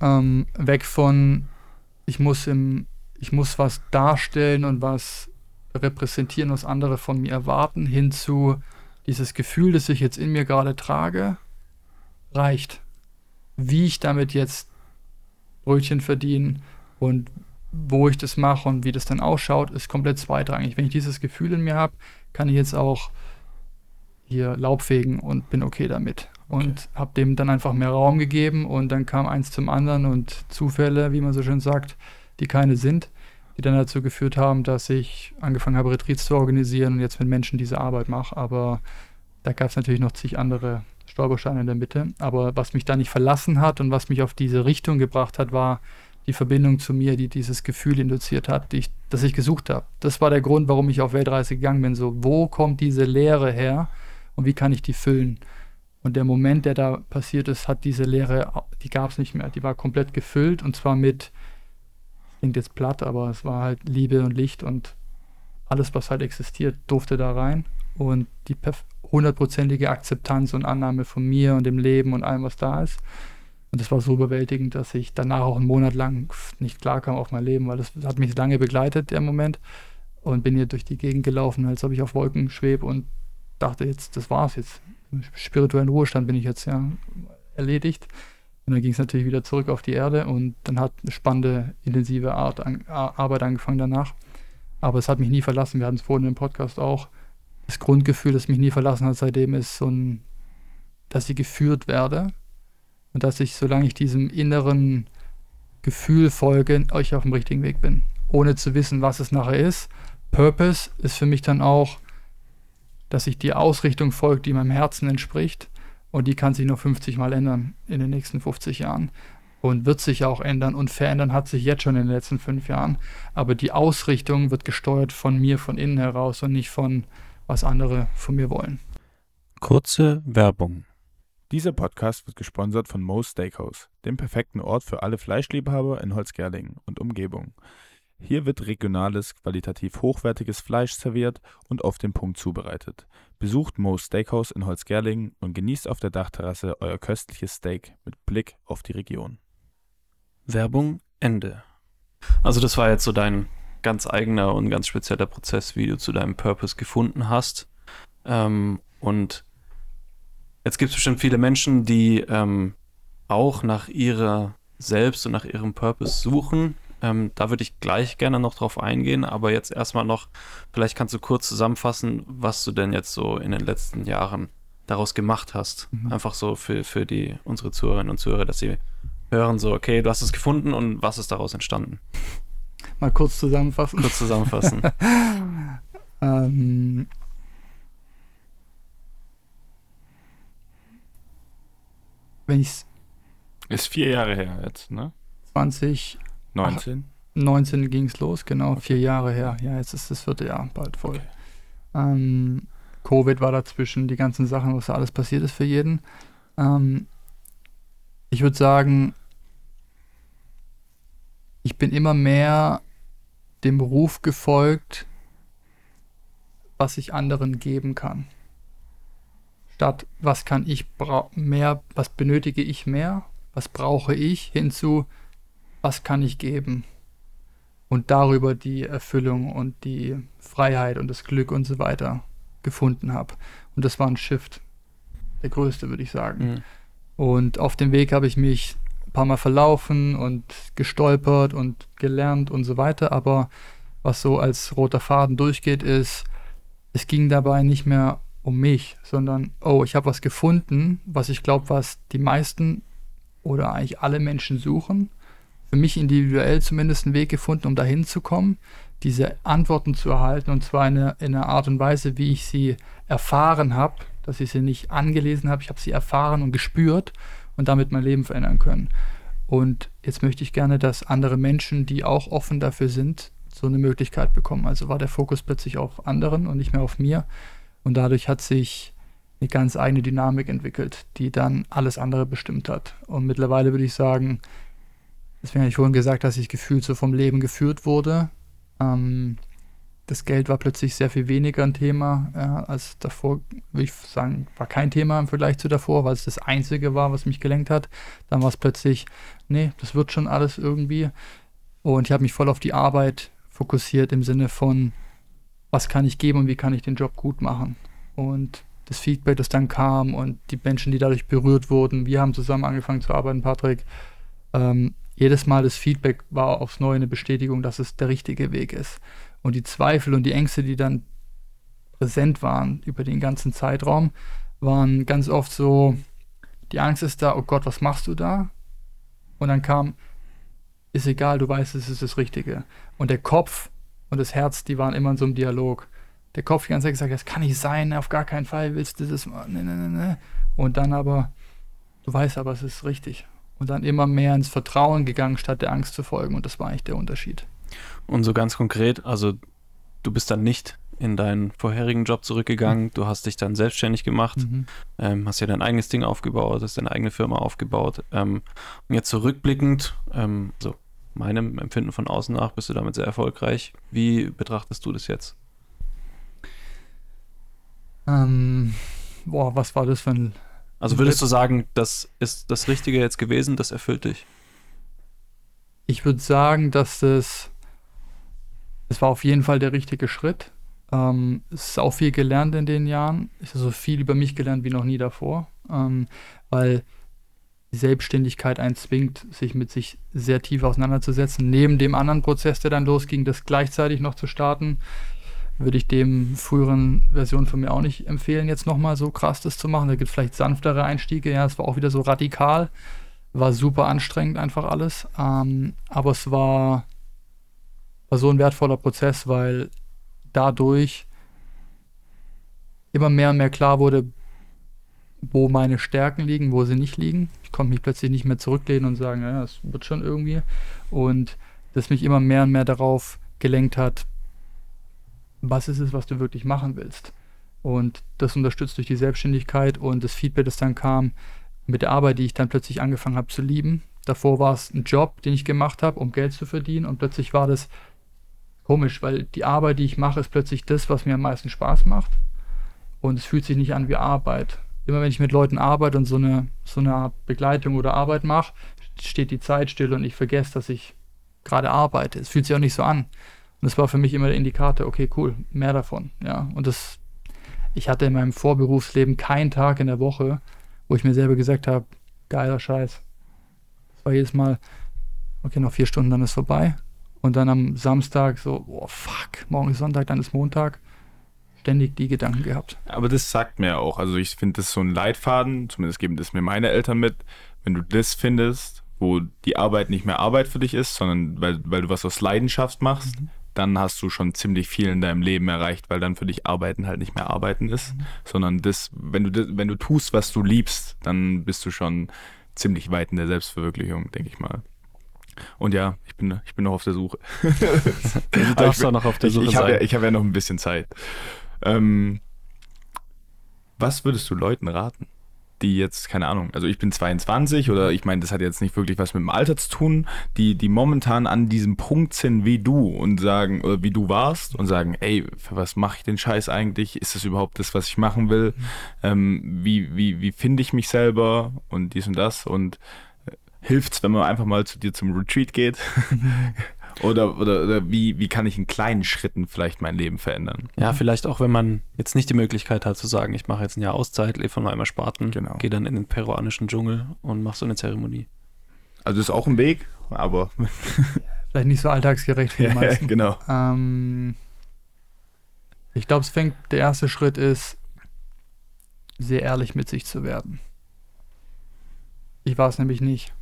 Ähm, weg von, ich muss im, ich muss was darstellen und was repräsentieren, was andere von mir erwarten, hin zu, dieses Gefühl, das ich jetzt in mir gerade trage, reicht. Wie ich damit jetzt Brötchen verdiene und wo ich das mache und wie das dann ausschaut, ist komplett zweitrangig. Wenn ich dieses Gefühl in mir habe, kann ich jetzt auch hier Laub fegen und bin okay damit. Okay. Und habe dem dann einfach mehr Raum gegeben und dann kam eins zum anderen und Zufälle, wie man so schön sagt, die keine sind die dann dazu geführt haben, dass ich angefangen habe, Retreats zu organisieren und jetzt mit Menschen diese Arbeit mache. Aber da gab es natürlich noch zig andere Stolpersteine in der Mitte. Aber was mich da nicht verlassen hat und was mich auf diese Richtung gebracht hat, war die Verbindung zu mir, die dieses Gefühl induziert hat, die ich, das ich gesucht habe. Das war der Grund, warum ich auf Weltreise gegangen bin. So, wo kommt diese Leere her und wie kann ich die füllen? Und der Moment, der da passiert ist, hat diese Leere, die gab es nicht mehr. Die war komplett gefüllt und zwar mit klingt jetzt platt, aber es war halt Liebe und Licht und alles, was halt existiert, durfte da rein. Und die hundertprozentige Akzeptanz und Annahme von mir und dem Leben und allem, was da ist. Und das war so überwältigend, dass ich danach auch einen Monat lang nicht klarkam auf mein Leben, weil das hat mich lange begleitet, der Moment. Und bin hier durch die Gegend gelaufen, als ob ich auf Wolken schwebe und dachte jetzt, das war's jetzt. Im spirituellen Ruhestand bin ich jetzt ja erledigt. Und dann ging es natürlich wieder zurück auf die Erde und dann hat eine spannende, intensive Art an, Arbeit angefangen danach. Aber es hat mich nie verlassen. Wir hatten es vorhin im Podcast auch. Das Grundgefühl, das mich nie verlassen hat seitdem, ist so ein, dass ich geführt werde und dass ich, solange ich diesem inneren Gefühl folge, euch auf dem richtigen Weg bin. Ohne zu wissen, was es nachher ist. Purpose ist für mich dann auch, dass ich die Ausrichtung folge, die meinem Herzen entspricht. Und die kann sich noch 50 Mal ändern in den nächsten 50 Jahren. Und wird sich auch ändern und verändern hat sich jetzt schon in den letzten fünf Jahren. Aber die Ausrichtung wird gesteuert von mir, von innen heraus und nicht von, was andere von mir wollen. Kurze Werbung. Dieser Podcast wird gesponsert von Moe's Steakhouse, dem perfekten Ort für alle Fleischliebhaber in Holzgerlingen und Umgebung. Hier wird regionales, qualitativ hochwertiges Fleisch serviert und auf den Punkt zubereitet. Besucht Moe's Steakhouse in Holzgerlingen und genießt auf der Dachterrasse euer köstliches Steak mit Blick auf die Region. Werbung Ende. Also das war jetzt so dein ganz eigener und ganz spezieller Prozess, wie du zu deinem Purpose gefunden hast. Ähm, und Jetzt gibt es bestimmt viele Menschen, die ähm, auch nach ihrer Selbst und nach ihrem Purpose suchen. Ähm, da würde ich gleich gerne noch drauf eingehen, aber jetzt erstmal noch, vielleicht kannst du kurz zusammenfassen, was du denn jetzt so in den letzten Jahren daraus gemacht hast. Mhm. Einfach so für, für die, unsere Zuhörerinnen und Zuhörer, dass sie hören, so, okay, du hast es gefunden und was ist daraus entstanden? Mal kurz zusammenfassen. Kurz zusammenfassen. ähm, wenn ich es. Ist vier Jahre her jetzt, ne? 20. 19? 19 ging es los, genau, okay. vier Jahre her. Ja, jetzt ist das vierte Jahr bald voll. Okay. Ähm, Covid war dazwischen, die ganzen Sachen, was da alles passiert ist für jeden. Ähm, ich würde sagen, ich bin immer mehr dem Ruf gefolgt, was ich anderen geben kann statt was kann ich mehr, was benötige ich mehr, was brauche ich, hinzu, was kann ich geben. Und darüber die Erfüllung und die Freiheit und das Glück und so weiter gefunden habe. Und das war ein Shift. Der größte, würde ich sagen. Mhm. Und auf dem Weg habe ich mich ein paar Mal verlaufen und gestolpert und gelernt und so weiter. Aber was so als roter Faden durchgeht, ist, es ging dabei nicht mehr um mich, sondern, oh, ich habe was gefunden, was ich glaube, was die meisten oder eigentlich alle Menschen suchen. Für mich individuell zumindest einen Weg gefunden, um dahin zu kommen, diese Antworten zu erhalten und zwar in einer, in einer Art und Weise, wie ich sie erfahren habe, dass ich sie nicht angelesen habe, ich habe sie erfahren und gespürt und damit mein Leben verändern können. Und jetzt möchte ich gerne, dass andere Menschen, die auch offen dafür sind, so eine Möglichkeit bekommen. Also war der Fokus plötzlich auf anderen und nicht mehr auf mir. Und dadurch hat sich eine ganz eigene Dynamik entwickelt, die dann alles andere bestimmt hat. Und mittlerweile würde ich sagen, deswegen habe ich vorhin gesagt, dass ich gefühlt so vom Leben geführt wurde. Ähm, das Geld war plötzlich sehr viel weniger ein Thema ja, als davor, würde ich sagen, war kein Thema im Vergleich zu davor, weil es das Einzige war, was mich gelenkt hat. Dann war es plötzlich, nee, das wird schon alles irgendwie. Und ich habe mich voll auf die Arbeit fokussiert im Sinne von, was kann ich geben und wie kann ich den Job gut machen. Und das Feedback, das dann kam und die Menschen, die dadurch berührt wurden, wir haben zusammen angefangen zu arbeiten, Patrick. Ähm, jedes Mal das Feedback war aufs Neue eine Bestätigung, dass es der richtige Weg ist. Und die Zweifel und die Ängste, die dann präsent waren über den ganzen Zeitraum, waren ganz oft so, die Angst ist da, oh Gott, was machst du da? Und dann kam, ist egal, du weißt, es ist das Richtige. Und der Kopf und das Herz, die waren immer in so einem Dialog. Der Kopf die ganze Zeit gesagt, das kann nicht sein, auf gar keinen Fall willst du das. Ne, ne, ne, ne. Und dann aber, du weißt aber, es ist richtig. Und dann immer mehr ins Vertrauen gegangen, statt der Angst zu folgen. Und das war eigentlich der Unterschied. Und so ganz konkret, also du bist dann nicht in deinen vorherigen Job zurückgegangen, mhm. du hast dich dann selbstständig gemacht, mhm. ähm, hast ja dein eigenes Ding aufgebaut, hast deine eigene Firma aufgebaut. Ähm, und jetzt zurückblickend, ähm, so meinem Empfinden von außen nach bist du damit sehr erfolgreich. Wie betrachtest du das jetzt? Ähm, boah, was war das für ein. Also würdest du sagen, das ist das Richtige jetzt gewesen, das erfüllt dich? Ich würde sagen, dass das, das war auf jeden Fall der richtige Schritt. Ähm, es ist auch viel gelernt in den Jahren. Ich habe so viel über mich gelernt wie noch nie davor, ähm, weil die Selbstständigkeit einen zwingt, sich mit sich sehr tief auseinanderzusetzen. Neben dem anderen Prozess, der dann losging, das gleichzeitig noch zu starten, würde ich dem früheren Version von mir auch nicht empfehlen, jetzt nochmal so krass das zu machen. Da gibt es vielleicht sanftere Einstiege. Ja, es war auch wieder so radikal. War super anstrengend, einfach alles. Ähm, aber es war, war so ein wertvoller Prozess, weil dadurch immer mehr und mehr klar wurde, wo meine Stärken liegen, wo sie nicht liegen. Ich konnte mich plötzlich nicht mehr zurücklehnen und sagen, ja, das wird schon irgendwie. Und das mich immer mehr und mehr darauf gelenkt hat, was ist es, was du wirklich machen willst. Und das unterstützt durch die Selbstständigkeit und das Feedback, das dann kam mit der Arbeit, die ich dann plötzlich angefangen habe zu lieben. Davor war es ein Job, den ich gemacht habe, um Geld zu verdienen und plötzlich war das komisch, weil die Arbeit, die ich mache, ist plötzlich das, was mir am meisten Spaß macht. Und es fühlt sich nicht an wie Arbeit immer wenn ich mit Leuten arbeite und so eine, so eine Art Begleitung oder Arbeit mache, steht die Zeit still und ich vergesse, dass ich gerade arbeite. Es fühlt sich auch nicht so an. Und das war für mich immer der Indikator, okay, cool, mehr davon. Ja, und das, ich hatte in meinem Vorberufsleben keinen Tag in der Woche, wo ich mir selber gesagt habe, geiler Scheiß. Das war jedes Mal, okay, noch vier Stunden, dann ist vorbei. Und dann am Samstag so, oh fuck, morgen ist Sonntag, dann ist Montag ständig die Gedanken gehabt. Aber das sagt mir auch, also ich finde das so ein Leitfaden, zumindest geben das mir meine Eltern mit, wenn du das findest, wo die Arbeit nicht mehr Arbeit für dich ist, sondern weil, weil du was aus Leidenschaft machst, mhm. Dann hast du schon ziemlich viel in deinem Leben erreicht, weil dann für dich Arbeiten halt nicht mehr Arbeiten ist, mhm. sondern das, wenn du das, wenn du tust, was du liebst, dann bist du schon ziemlich weit in der Selbstverwirklichung, denke ich mal. Und ja, ich bin, ich bin noch auf der Suche. du darfst auch noch auf der Suche ich, ich sein. Ja, ich habe ja noch ein bisschen Zeit. Ähm, was würdest du Leuten raten, die jetzt, keine Ahnung, also ich bin 22 oder ich meine, das hat jetzt nicht wirklich was mit dem Alter zu tun, die, die momentan an diesem Punkt sind wie du und sagen, oder wie du warst und sagen, ey, für was mache ich den Scheiß eigentlich? Ist das überhaupt das, was ich machen will? Ähm, wie wie, wie finde ich mich selber und dies und das und äh, hilft's, wenn man einfach mal zu dir zum Retreat geht? Oder, oder, oder wie, wie kann ich in kleinen Schritten vielleicht mein Leben verändern? Ja, vielleicht auch, wenn man jetzt nicht die Möglichkeit hat zu sagen, ich mache jetzt ein Jahr Auszeit, lebe von meinem Ersparten, genau. gehe dann in den peruanischen Dschungel und mache so eine Zeremonie. Also ist auch ein Weg, aber vielleicht nicht so alltagsgerecht für die meisten. genau. Ähm, ich glaube, es fängt, der erste Schritt ist, sehr ehrlich mit sich zu werden. Ich war es nämlich nicht.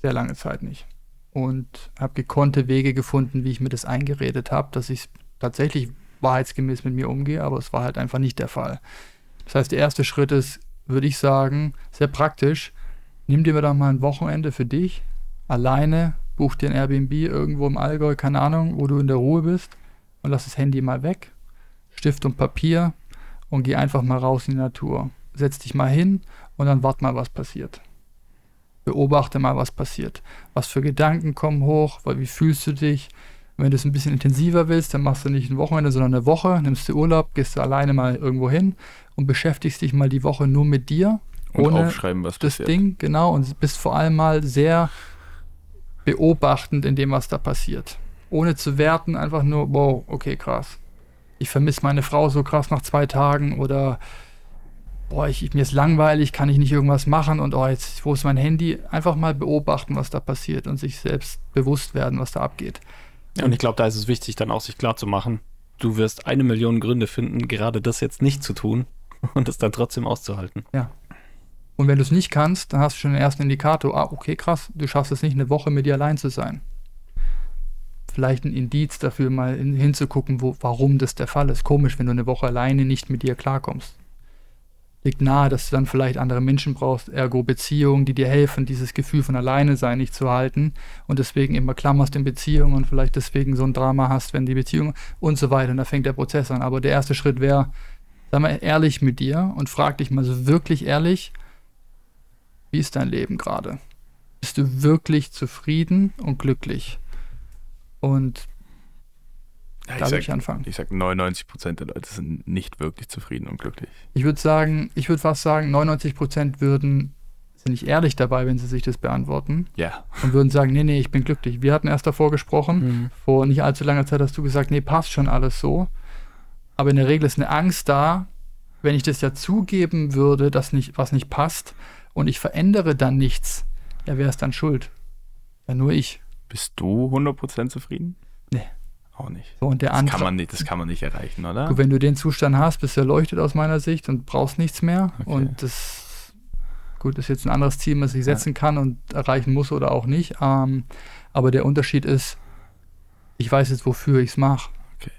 Sehr lange Zeit nicht und habe gekonnte Wege gefunden, wie ich mir das eingeredet habe, dass ich tatsächlich wahrheitsgemäß mit mir umgehe, aber es war halt einfach nicht der Fall. Das heißt, der erste Schritt ist, würde ich sagen, sehr praktisch. Nimm dir doch mal ein Wochenende für dich, alleine, buch dir ein Airbnb irgendwo im Allgäu, keine Ahnung, wo du in der Ruhe bist und lass das Handy mal weg, Stift und Papier und geh einfach mal raus in die Natur. Setz dich mal hin und dann wart mal, was passiert. Beobachte mal, was passiert. Was für Gedanken kommen hoch, wie fühlst du dich? Wenn du es ein bisschen intensiver willst, dann machst du nicht ein Wochenende, sondern eine Woche, nimmst du Urlaub, gehst du alleine mal irgendwo hin und beschäftigst dich mal die Woche nur mit dir. Und ohne aufschreiben, was das passiert. Ding, genau, und bist vor allem mal sehr beobachtend in dem, was da passiert. Ohne zu werten, einfach nur, wow, okay, krass. Ich vermisse meine Frau so krass nach zwei Tagen oder boah, ich, mir ist langweilig, kann ich nicht irgendwas machen und oh, jetzt, wo ist mein Handy? Einfach mal beobachten, was da passiert und sich selbst bewusst werden, was da abgeht. Ja, und ich glaube, da ist es wichtig, dann auch sich klar zu machen, du wirst eine Million Gründe finden, gerade das jetzt nicht zu tun und es dann trotzdem auszuhalten. Ja. Und wenn du es nicht kannst, dann hast du schon den ersten Indikator, ah, okay, krass, du schaffst es nicht, eine Woche mit dir allein zu sein. Vielleicht ein Indiz dafür, mal hinzugucken, wo, warum das der Fall ist. Komisch, wenn du eine Woche alleine nicht mit dir klarkommst liegt nahe, dass du dann vielleicht andere Menschen brauchst, ergo Beziehungen, die dir helfen, dieses Gefühl von alleine sein nicht zu halten und deswegen immer klammerst in Beziehungen und vielleicht deswegen so ein Drama hast, wenn die Beziehung und so weiter. Und da fängt der Prozess an. Aber der erste Schritt wäre, sei mal ehrlich mit dir und frag dich mal so wirklich ehrlich, wie ist dein Leben gerade? Bist du wirklich zufrieden und glücklich? Und Ja, da ich würde ich sag- anfangen. Ich sag, 99% der Leute sind nicht wirklich zufrieden und glücklich. Ich würde sagen, ich würde fast sagen, 99% würden, sind nicht ehrlich dabei, wenn sie sich das beantworten Ja. und würden sagen, nee, nee, ich bin glücklich. Wir hatten erst davor gesprochen, Mhm. vor nicht allzu langer Zeit hast du gesagt, nee, passt schon alles so. Aber in der Regel ist eine Angst da, wenn ich das ja zugeben würde, dass nicht, was nicht passt und ich verändere dann nichts, ja, wer ist dann schuld? Ja, nur ich. Bist du 100% zufrieden? Nee. Auch nicht. So, und der Das kann, man nicht, das kann man nicht erreichen, oder? Wenn du den Zustand hast, bist du erleuchtet aus meiner Sicht und brauchst nichts mehr. Okay. Und das, gut, ist jetzt ein anderes Ziel, was ich setzen kann und erreichen muss oder auch nicht. Ähm, aber der Unterschied ist, ich weiß jetzt, wofür ich es mache. Okay.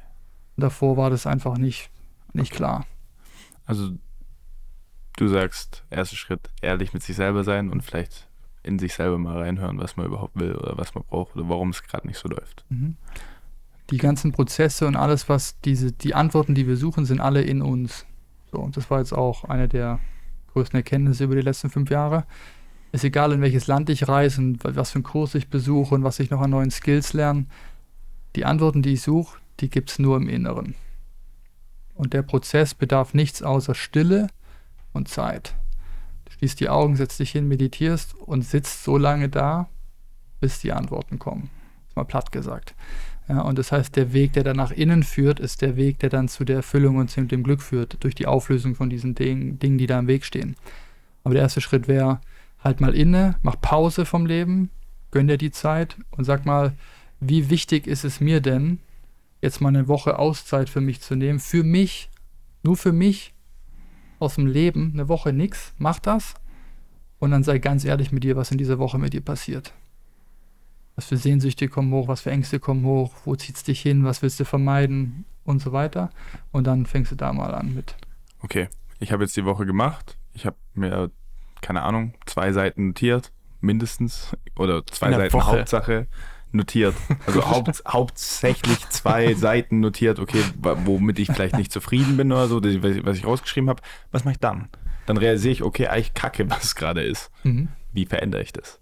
Davor war das einfach nicht, nicht klar. Also, du sagst, erster Schritt, ehrlich mit sich selber sein und vielleicht in sich selber mal reinhören, was man überhaupt will oder was man braucht oder warum es gerade nicht so läuft. Mhm. Die ganzen Prozesse und alles, was diese, die Antworten, die wir suchen, sind alle in uns. So, und das war jetzt auch eine der größten Erkenntnisse über die letzten fünf Jahre. Ist egal, in welches Land ich reise und was für einen Kurs ich besuche und was ich noch an neuen Skills lerne. Die Antworten, die ich suche, die gibt es nur im Inneren. Und der Prozess bedarf nichts außer Stille und Zeit. Du schließt die Augen, setzt dich hin, meditierst und sitzt so lange da, bis die Antworten kommen. Ist mal platt gesagt. Ja, und das heißt, der Weg, der dann nach innen führt, ist der Weg, der dann zu der Erfüllung und zu dem Glück führt, durch die Auflösung von diesen Dingen, Dingen die da im Weg stehen. Aber der erste Schritt wäre, halt mal inne, mach Pause vom Leben, gönn dir die Zeit und sag mal, wie wichtig ist es mir denn, jetzt mal eine Woche Auszeit für mich zu nehmen, für mich, nur für mich, aus dem Leben, eine Woche nix, mach das und dann sei ganz ehrlich mit dir, was in dieser Woche mit dir passiert. Was für Sehnsüchte kommen hoch, was für Ängste kommen hoch, wo zieht's dich hin, was willst du vermeiden und so weiter. Und dann fängst du da mal an mit. Okay, ich habe jetzt die Woche gemacht. Ich habe mir, keine Ahnung, zwei Seiten notiert, mindestens. Oder zwei Seiten Woche. Hauptsache notiert. Also haupt, hauptsächlich zwei Seiten notiert, okay, womit ich vielleicht nicht zufrieden bin oder so, das- was ich- rausgeschrieben habe. Was mache ich dann? Dann realisiere ich, okay, eigentlich kacke, was es gerade ist. Mhm. Wie verändere ich das?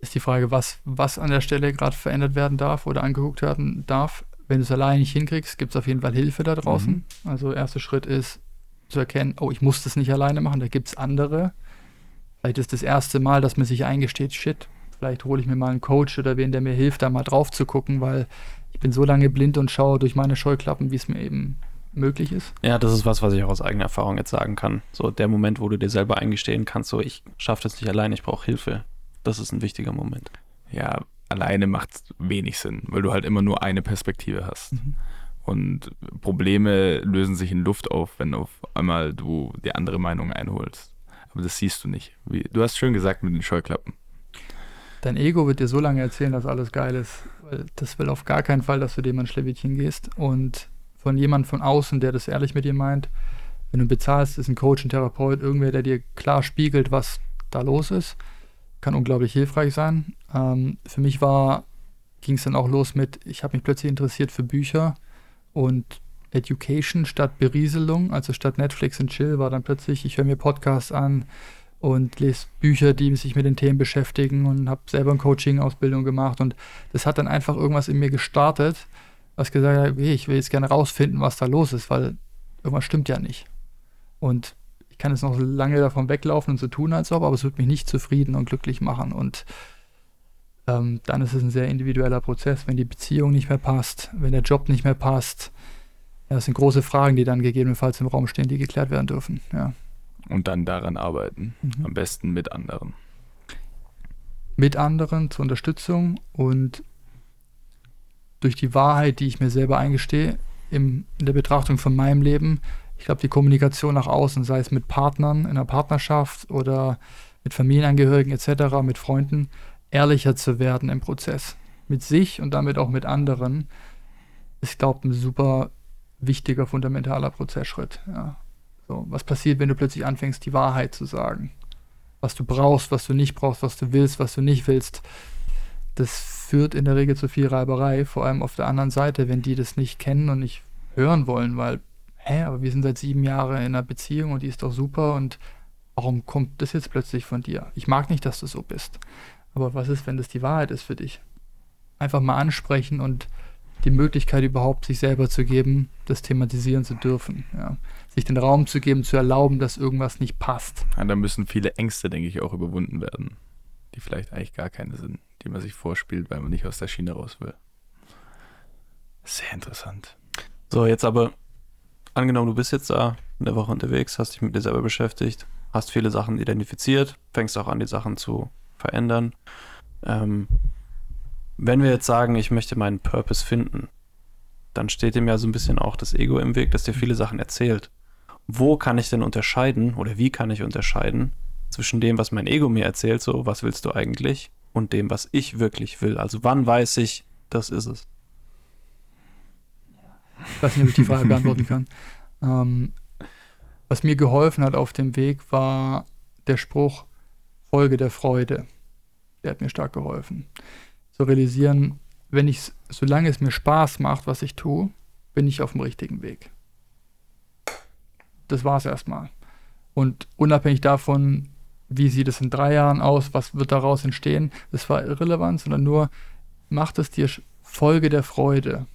Ist die Frage, was, was an der Stelle gerade verändert werden darf oder angeguckt werden darf. Wenn du es alleine nicht hinkriegst, gibt es auf jeden Fall Hilfe da draußen. Also erster Schritt ist zu erkennen, oh, ich muss das nicht alleine machen, da gibt es andere. Vielleicht ist das erste Mal, dass man sich eingesteht, shit, vielleicht hole ich mir mal einen Coach oder wen, der mir hilft, da mal drauf zu gucken, weil ich bin so lange blind und schaue durch meine Scheuklappen, wie es mir eben möglich ist. Ja, das ist was, was ich auch aus eigener Erfahrung jetzt sagen kann. So der Moment, wo du dir selber eingestehen kannst, so ich schaffe das nicht allein, ich brauche Hilfe. Das ist ein wichtiger Moment. Ja, alleine macht wenig Sinn, weil du halt immer nur eine Perspektive hast. Mhm. Und Probleme lösen sich in Luft auf, wenn auf einmal du die andere Meinung einholst. Aber das siehst du nicht. Wie, du hast schön gesagt mit den Scheuklappen. Dein Ego wird dir so lange erzählen, dass alles geil ist. Weil das will auf gar keinen Fall, dass du dem ein Schlewittchen gehst. Und von jemand von außen, der das ehrlich mit dir meint, wenn du bezahlst, ist ein Coach, ein Therapeut, irgendwer, der dir klar spiegelt, was da los ist, kann unglaublich hilfreich sein. Ähm, für mich war, ging es dann auch los mit, ich habe mich plötzlich interessiert für Bücher und Education statt Berieselung, also statt Netflix und Chill war dann plötzlich, ich höre mir Podcasts an, und lese Bücher, die sich mit den Themen beschäftigen und habe selber eine Coaching-Ausbildung gemacht und das hat dann einfach irgendwas in mir gestartet, was gesagt hat, okay, ich will jetzt gerne rausfinden, was da los ist, weil irgendwas stimmt ja nicht. Und ich kann jetzt noch so lange davon weglaufen und so tun, als ob, aber es wird mich nicht zufrieden und glücklich machen und ähm, dann ist es ein sehr individueller Prozess, wenn die Beziehung nicht mehr passt, wenn der Job nicht mehr passt. Ja, das sind große Fragen, die dann gegebenenfalls im Raum stehen, die geklärt werden dürfen. Ja. Und dann daran arbeiten. Mhm. Am besten mit anderen. mit anderen zur Unterstützung und durch die Wahrheit, die ich mir selber eingestehe, in der Betrachtung von meinem Leben, ich glaube, die Kommunikation nach außen, sei es mit Partnern in einer Partnerschaft oder mit Familienangehörigen etc., mit Freunden, ehrlicher zu werden im Prozess. Mit sich und damit auch mit anderen, ist, glaube ich, ein super wichtiger, fundamentaler Prozessschritt. Ja. So, was passiert, wenn du plötzlich anfängst, die Wahrheit zu sagen? was du brauchst, was du nicht brauchst, was du willst, was du nicht willst. Das führt in der Regel zu viel Reiberei, vor allem auf der anderen Seite, wenn die das nicht kennen und nicht hören wollen, weil, hä, aber wir sind seit sieben Jahren in einer Beziehung und die ist doch super und warum kommt das jetzt plötzlich von dir? Ich mag nicht, dass du so bist. Aber was ist, wenn das die Wahrheit ist für dich? Einfach mal ansprechen und die Möglichkeit überhaupt, sich selber zu geben, das thematisieren zu dürfen. Ja. Sich den Raum zu geben, zu erlauben, dass irgendwas nicht passt. Ja, da müssen viele Ängste, denke ich, auch überwunden werden, die vielleicht eigentlich gar keine sind, die man sich vorspielt, weil man nicht aus der Schiene raus will. Sehr interessant. So, jetzt aber, angenommen, du bist jetzt da eine Woche unterwegs, hast dich mit dir selber beschäftigt, hast viele Sachen identifiziert, fängst auch an, die Sachen zu verändern. Ähm, wenn wir jetzt sagen, ich möchte meinen Purpose finden, dann steht dem ja so ein bisschen auch das Ego im Weg, das dir viele Sachen erzählt. Wo kann ich denn unterscheiden oder wie kann ich unterscheiden zwischen dem, was mein Ego mir erzählt, so was willst du eigentlich, und dem, was ich wirklich will? Also wann weiß ich, das ist es? Ich weiß nicht, ob ich die Frage beantworten kann. Ähm, was mir geholfen hat auf dem Weg, war der Spruch Folge der Freude. Der hat mir stark geholfen. Zu realisieren, wenn ich, solange es mir Spaß macht, was ich tue, bin ich auf dem richtigen Weg. Das war es erstmal. Und unabhängig davon, wie sieht es in drei Jahren aus, was wird daraus entstehen, das war irrelevant, sondern nur, macht es dir Folge der Freude.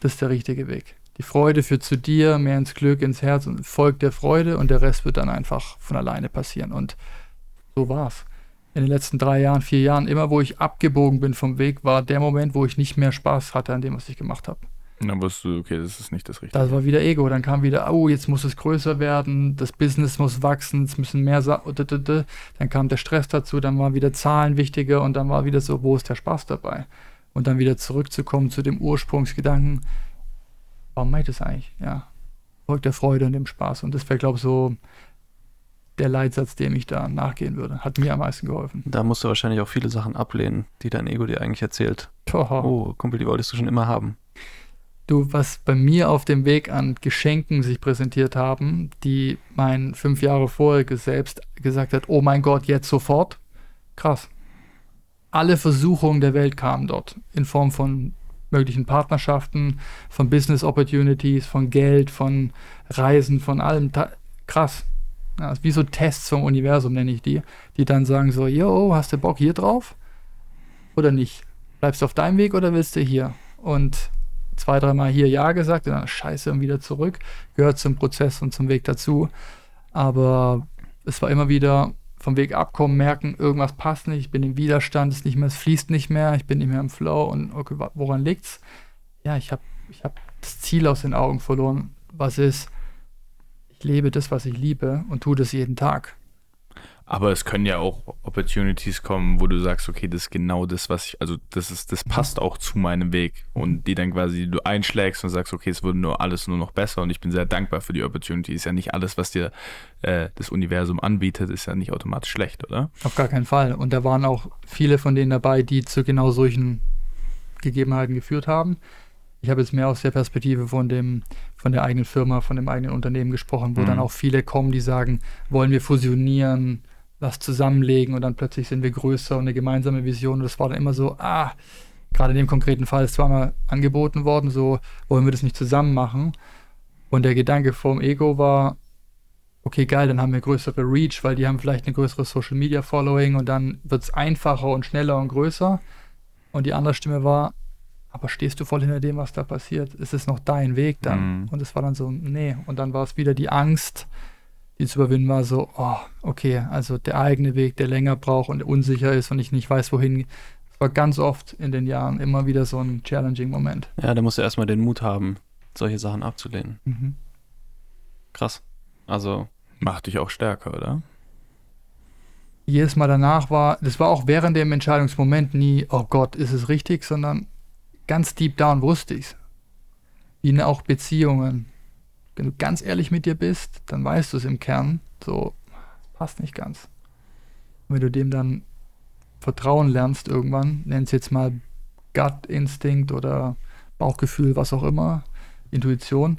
Das ist der richtige Weg. Die Freude führt zu dir, mehr ins Glück, ins Herz und folgt der Freude und der Rest wird dann einfach von alleine passieren. Und so war's. In den letzten drei Jahren, vier Jahren, immer wo ich abgebogen bin vom Weg, war der Moment, wo ich nicht mehr Spaß hatte an dem, was ich gemacht habe. Und dann wusstest du, okay, das ist nicht das Richtige. Das war wieder Ego. Dann kam wieder, oh, jetzt muss es größer werden, das Business muss wachsen, es müssen mehr Sa Dann kam der Stress dazu, dann waren wieder Zahlen wichtiger und dann war wieder so, wo ist der Spaß dabei? Und dann wieder zurückzukommen zu dem Ursprungsgedanken, warum mache ich das eigentlich? Ja, folgt der Freude und dem Spaß. Und das wäre, glaube ich, so der Leitsatz, dem ich da nachgehen würde. Hat mir am meisten geholfen. Da musst du wahrscheinlich auch viele Sachen ablehnen, die dein Ego dir eigentlich erzählt. Toha. Oh, Kumpel, die wolltest du schon immer haben. Du, was bei mir auf dem Weg an Geschenken sich präsentiert haben, die mein fünf Jahre vorher selbst gesagt hat, oh mein Gott, jetzt sofort. Krass. Alle Versuchungen der Welt kamen dort in Form von möglichen Partnerschaften, von Business Opportunities, von Geld, von Reisen, von allem. Krass. Ja, wie so Tests vom Universum nenne ich die, die dann sagen so, yo, hast du Bock hier drauf? Oder nicht? Bleibst du auf deinem Weg oder willst du hier? Und zwei, dreimal hier Ja gesagt und dann scheiße und wieder zurück. Gehört zum Prozess und zum Weg dazu. Aber es war immer wieder vom Weg abkommen, merken, irgendwas passt nicht, ich bin im Widerstand, es nicht mehr, es fließt nicht mehr, ich bin nicht mehr im Flow und okay, woran liegt's? Ja, ich habe ich hab das Ziel aus den Augen verloren. Was ist, ich lebe das, was ich liebe und tue das jeden Tag. Aber es können ja auch Opportunities kommen, wo du sagst, okay, das ist genau das, was ich, also das ist, das passt auch zu meinem Weg. Und die dann quasi du einschlägst und sagst, okay, es wurde nur alles nur noch besser und ich bin sehr dankbar für die Opportunity. Ist ja nicht alles, was dir äh, das Universum anbietet, ist ja nicht automatisch schlecht, oder? Auf gar keinen Fall. Und da waren auch viele von denen dabei, die zu genau solchen Gegebenheiten geführt haben. Ich habe jetzt mehr aus der Perspektive von dem, von der eigenen Firma, von dem eigenen Unternehmen gesprochen, wo mhm. dann auch viele kommen, die sagen, wollen wir fusionieren, was zusammenlegen und dann plötzlich sind wir größer und eine gemeinsame Vision. Und das war dann immer so, ah, gerade in dem konkreten Fall ist zweimal angeboten worden, so wollen wir das nicht zusammen machen. Und der Gedanke vom Ego war, okay, geil, dann haben wir größere Reach, weil die haben vielleicht eine größere Social Media Following und dann wird es einfacher und schneller und größer. Und die andere Stimme war, aber stehst du voll hinter dem, was da passiert? Ist es noch dein Weg dann? Mhm. Und es war dann so, nee. Und dann war es wieder die Angst, die zu überwinden war, so, oh, okay, also der eigene Weg, der länger braucht und unsicher ist und ich nicht weiß, wohin. Das war ganz oft in den Jahren immer wieder so ein challenging Moment. Ja, da musst du erstmal den Mut haben, solche Sachen abzulehnen. Mhm. Krass. Also. Macht dich auch stärker, oder? Jedes Mal danach war, das war auch während dem Entscheidungsmoment nie, oh Gott, ist es richtig, sondern ganz deep down wusste ich es. Wie auch Beziehungen wenn du ganz ehrlich mit dir bist, dann weißt du es im Kern, so passt nicht ganz. Und wenn du dem dann vertrauen lernst irgendwann, nenn es jetzt mal Gut-Instinkt oder Bauchgefühl, was auch immer, Intuition,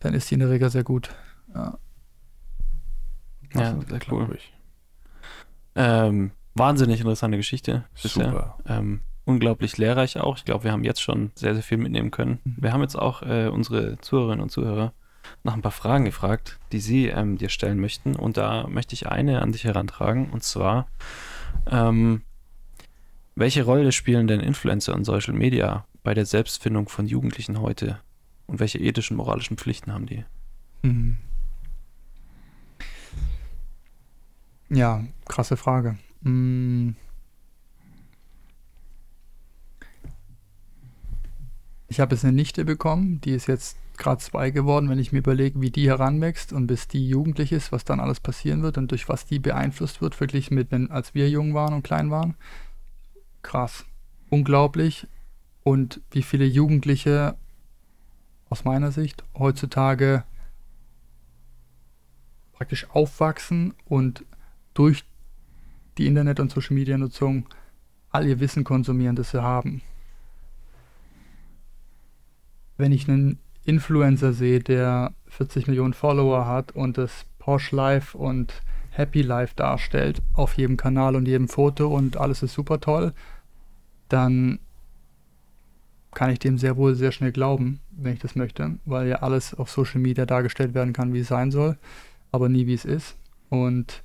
dann ist die in der Regel sehr gut. Ja, ja sehr cool. Ähm, wahnsinnig interessante Geschichte. Super. Ähm, unglaublich lehrreich auch. Ich glaube, wir haben jetzt schon sehr, sehr viel mitnehmen können. Mhm. Wir haben jetzt auch äh, unsere Zuhörerinnen und Zuhörer nach ein paar Fragen gefragt, die sie ähm, dir stellen möchten. Und da möchte ich eine an dich herantragen. Und zwar, ähm, welche Rolle spielen denn Influencer und Social Media bei der Selbstfindung von Jugendlichen heute? Und welche ethischen, moralischen Pflichten haben die? Mhm. Ja, krasse Frage. Mhm. Ich habe jetzt eine Nichte bekommen, die ist jetzt gerade zwei geworden, wenn ich mir überlege, wie die heranwächst und bis die jugendlich ist, was dann alles passieren wird und durch was die beeinflusst wird, verglichen mit, wenn, als wir jung waren und klein waren. Krass. Unglaublich. Und wie viele Jugendliche aus meiner Sicht heutzutage praktisch aufwachsen und durch die Internet- und Social-Media-Nutzung all ihr Wissen konsumieren, das sie haben. Wenn ich einen Influencer sehe, der 40 Millionen Follower hat und das Porsche Life und Happy Life darstellt auf jedem Kanal und jedem Foto und alles ist super toll, dann kann ich dem sehr wohl sehr schnell glauben, wenn ich das möchte, weil ja alles auf Social Media dargestellt werden kann, wie es sein soll, aber nie wie es ist. Und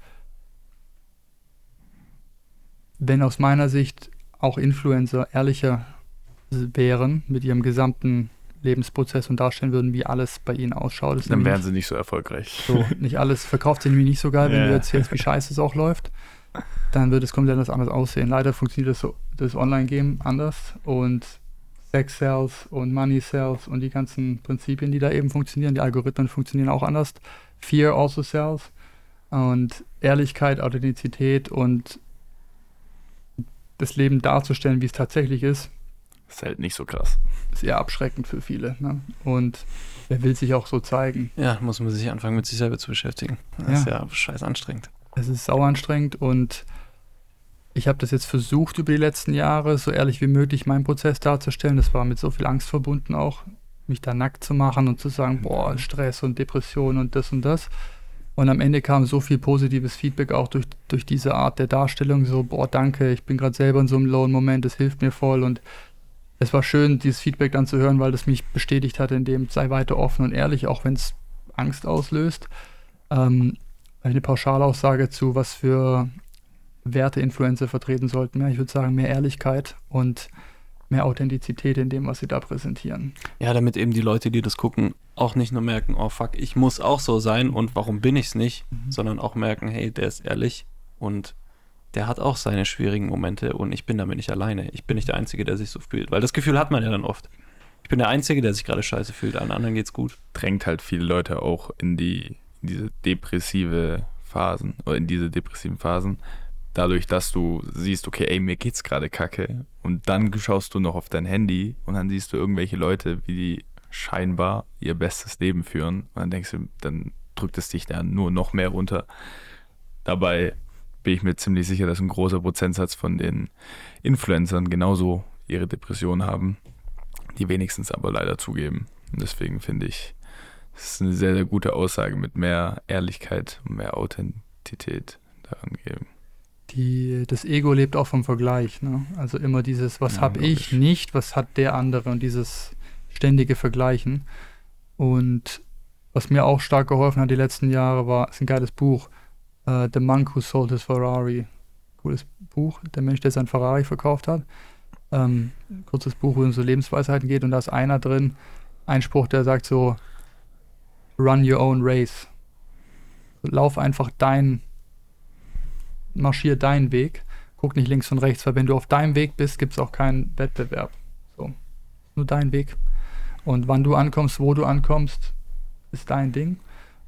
wenn aus meiner Sicht auch Influencer ehrlicher wären mit ihrem gesamten Lebensprozess und darstellen würden, wie alles bei ihnen ausschaut. Dann wären sie nicht so erfolgreich. So, nicht alles verkauft sich nämlich nicht so geil, wenn ja. du erzählst, wie scheiße es auch läuft. Dann wird es komplett anders aussehen. Leider funktioniert das, das Online-Game anders und Sex Sales und Money Sales und die ganzen Prinzipien, die da eben funktionieren, die Algorithmen funktionieren auch anders. Fear also sells und Ehrlichkeit, Authentizität und das Leben darzustellen, wie es tatsächlich ist, ist halt nicht so krass. Ist eher abschreckend für viele. Ne? Und wer will sich auch so zeigen? Ja, muss man sich anfangen, mit sich selber zu beschäftigen. Das ja. ist ja scheiß anstrengend. Es ist sau anstrengend und ich habe das jetzt versucht über die letzten Jahre, so ehrlich wie möglich meinen Prozess darzustellen. Das war mit so viel Angst verbunden auch, mich da nackt zu machen und zu sagen, boah, Stress und Depression und das und das. Und am Ende kam so viel positives Feedback auch durch, durch diese Art der Darstellung, so, boah, danke, ich bin gerade selber in so einem lowen Moment, das hilft mir voll und es war schön, dieses Feedback dann zu hören, weil das mich bestätigt hat, in dem sei weiter offen und ehrlich, auch wenn es Angst auslöst. Ähm, eine Pauschalaussage zu, was für Werte Influencer vertreten sollten. Ja, ich würde sagen, mehr Ehrlichkeit und mehr Authentizität in dem, was sie da präsentieren. Ja, damit eben die Leute, die das gucken, auch nicht nur merken, oh fuck, ich muss auch so sein und warum bin ich es nicht, mhm. sondern auch merken, hey, der ist ehrlich und der hat auch seine schwierigen Momente und ich bin damit nicht alleine. Ich bin nicht der Einzige, der sich so fühlt. Weil das Gefühl hat man ja dann oft. Ich bin der Einzige, der sich gerade scheiße fühlt, allen anderen geht's gut. Drängt halt viele Leute auch in die in diese depressive Phasen oder in diese depressiven Phasen. Dadurch, dass du siehst, okay, ey, mir geht's gerade kacke. Und dann schaust du noch auf dein Handy und dann siehst du irgendwelche Leute, wie die scheinbar ihr bestes Leben führen. Und dann denkst du, dann drückt es dich dann nur noch mehr runter. Dabei bin ich mir ziemlich sicher, dass ein großer Prozentsatz von den Influencern genauso ihre Depression haben, die wenigstens aber leider zugeben. Und deswegen finde ich, es ist eine sehr, sehr gute Aussage mit mehr Ehrlichkeit und mehr Authentität daran geben. Die, das Ego lebt auch vom Vergleich. Ne? Also immer dieses, was ja, habe ich nicht, was hat der andere und dieses ständige Vergleichen. Und was mir auch stark geholfen hat die letzten Jahre war, ist ein geiles Buch, Uh, The Monk Who Sold His Ferrari. Cooles Buch. Der Mensch, der sein Ferrari verkauft hat. Ähm, kurzes Buch, wo es um so Lebensweisheiten geht. Und da ist einer drin, ein Spruch, der sagt so: Run your own race. Lauf einfach dein, marschier deinen Weg. Guck nicht links und rechts, weil wenn du auf deinem Weg bist, gibt es auch keinen Wettbewerb. So. Nur dein Weg. Und wann du ankommst, wo du ankommst, ist dein Ding.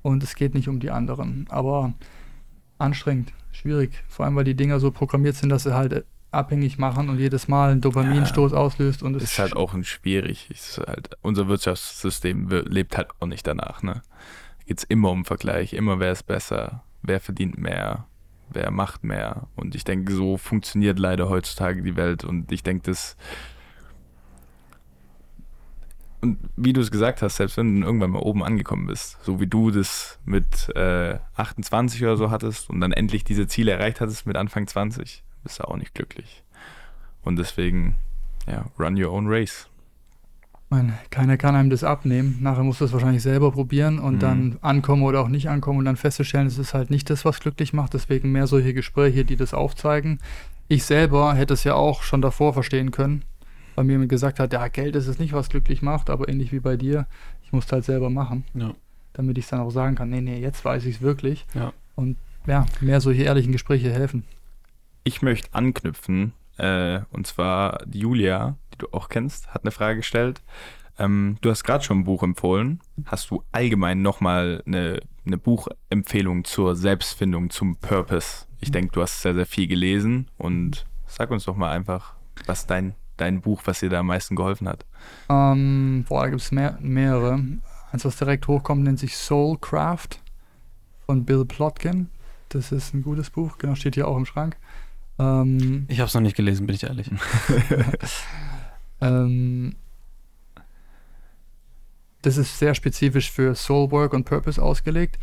Und es geht nicht um die anderen. Aber anstrengend, schwierig. Vor allem, weil die Dinger so programmiert sind, dass sie halt abhängig machen und jedes Mal einen Dopaminstoß ja, auslöst. Und es ist halt auch ein schwierig. Ist halt, unser Wirtschaftssystem lebt halt auch nicht danach. Ne? Geht es immer um Vergleich, immer wer ist besser, wer verdient mehr, wer macht mehr. Und ich denke, so funktioniert leider heutzutage die Welt. Und ich denke, das und wie du es gesagt hast, selbst wenn du irgendwann mal oben angekommen bist, so wie du das mit äh, 28 oder so hattest und dann endlich diese Ziele erreicht hattest mit Anfang 20, bist du auch nicht glücklich. Und deswegen, ja, run your own race. Meine, keiner kann einem das abnehmen. Nachher musst du es wahrscheinlich selber probieren und mhm. dann ankommen oder auch nicht ankommen und dann festzustellen, es ist halt nicht das, was glücklich macht. Deswegen mehr solche Gespräche, die das aufzeigen. Ich selber hätte es ja auch schon davor verstehen können weil mir jemand gesagt hat, ja, Geld ist es nicht, was glücklich macht, aber ähnlich wie bei dir, ich muss es halt selber machen, Ja. damit ich es dann auch sagen kann, nee, nee, jetzt weiß ich es wirklich. Ja. Und ja, mehr solche ehrlichen Gespräche helfen. Ich möchte anknüpfen, äh, und zwar die Julia, die du auch kennst, hat eine Frage gestellt. Ähm, du hast gerade schon ein Buch empfohlen. Hast du allgemein nochmal eine, eine Buchempfehlung zur Selbstfindung, zum Purpose? Ich denke, du hast sehr, sehr viel gelesen und sag uns doch mal einfach, was dein, dein Buch, was dir da am meisten geholfen hat. Ähm, boah, da gibt es mehr, mehrere. Eins, was direkt hochkommt, nennt sich Soulcraft von Bill Plotkin. Das ist ein gutes Buch, genau, steht hier auch im Schrank. Ähm, Ich habe es noch nicht gelesen, bin ich ehrlich. ähm, das ist sehr spezifisch für Soulwork und Purpose ausgelegt.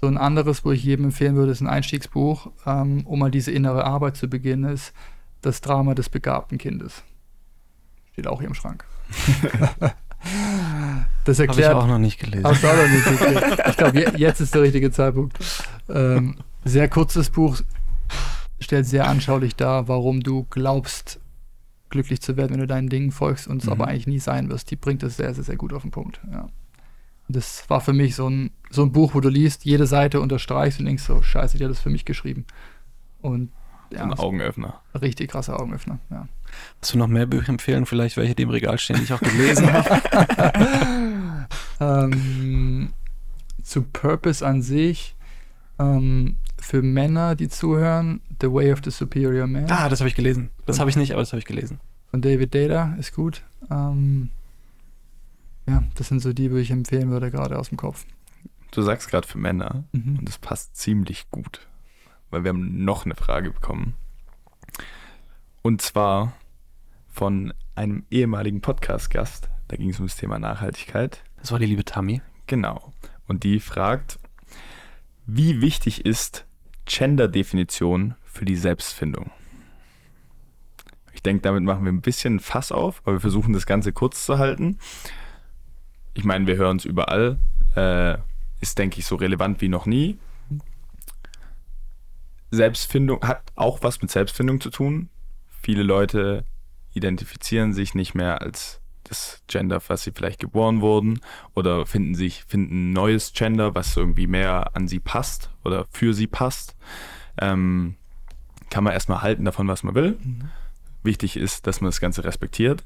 So ein anderes, wo ich jedem empfehlen würde, ist ein Einstiegsbuch, ähm, um mal diese innere Arbeit zu beginnen, ist das Drama des begabten Kindes. Steht auch hier im Schrank. das Habe ich erklärt, auch noch nicht gelesen. Hast du auch noch nicht gekriegt. Ich glaube, je, jetzt ist der richtige Zeitpunkt. Ähm, sehr kurzes Buch, stellt sehr anschaulich dar, warum du glaubst, glücklich zu werden, wenn du deinen Dingen folgst und es Mhm. aber eigentlich nie sein wirst. Die bringt es sehr, sehr, sehr gut auf den Punkt. Ja. Das war für mich so ein, so ein Buch, wo du liest, jede Seite unterstreichst und denkst so, scheiße, die hat das für mich geschrieben. Und So ja, ein das Augenöffner. richtig krasser Augenöffner. Ja. Hast du noch mehr Bücher empfehlen? Vielleicht welche, die im Regal stehen, die ich auch gelesen habe? ähm, zu Purpose an sich, ähm, für Männer, die zuhören, The Way of the Superior Man Ah, das habe ich gelesen. Das habe ich nicht, aber das habe ich gelesen. von David Data ist gut. Ähm, ja, das sind so die, die ich empfehlen würde, gerade aus dem Kopf. Du sagst gerade für Männer Mhm. und das passt ziemlich gut, weil wir haben noch eine Frage bekommen. Und zwar von einem ehemaligen Podcast-Gast. Da ging es um das Thema Nachhaltigkeit. Das war die liebe Tammy. Genau. Und die fragt, wie wichtig ist Gender-Definition für die Selbstfindung? Ich denke, damit machen wir ein bisschen Fass auf, aber wir versuchen das Ganze kurz zu halten. Ich meine, wir hören es überall. Äh, ist, denke ich, so relevant wie noch nie. Selbstfindung hat auch was mit Selbstfindung zu tun. Viele Leute identifizieren sich nicht mehr als das Gender, was sie vielleicht geboren wurden, oder finden sich, finden ein neues Gender, was irgendwie mehr an sie passt oder für sie passt. Ähm, kann man erstmal halten davon, was man will. Wichtig ist, dass man das Ganze respektiert.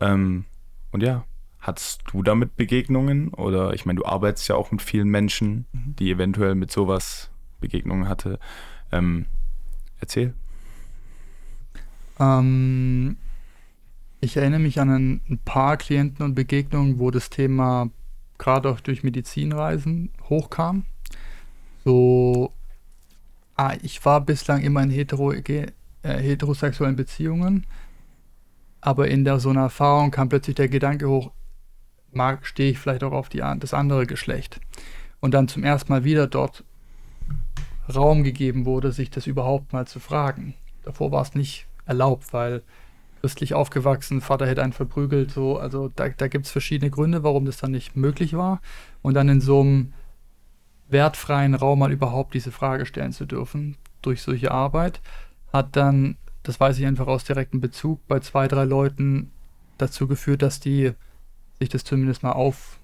Ähm, und ja, hattest du damit Begegnungen? Oder ich meine, du arbeitest ja auch mit vielen Menschen, die eventuell mit sowas Begegnungen hatte. Ähm, erzähl. Ähm, ich erinnere mich an ein, paar Klienten und Begegnungen, wo das Thema gerade auch durch Medizinreisen hochkam. So, ah, ich war bislang immer in hetero, äh, heterosexuellen Beziehungen, aber in der so einer Erfahrung kam plötzlich der Gedanke hoch, stehe ich vielleicht auch auf die, das andere Geschlecht. Und dann zum ersten Mal wieder dort Raum gegeben wurde, sich das überhaupt mal zu fragen. Davor war es nicht erlaubt, weil christlich aufgewachsen, Vater hätte einen verprügelt, so, also da, da gibt es verschiedene Gründe, warum das dann nicht möglich war. Und dann in so einem wertfreien Raum mal überhaupt diese Frage stellen zu dürfen, durch solche Arbeit, hat dann, das weiß ich einfach aus direktem Bezug, bei zwei, drei Leuten dazu geführt, dass die sich das zumindest mal auf,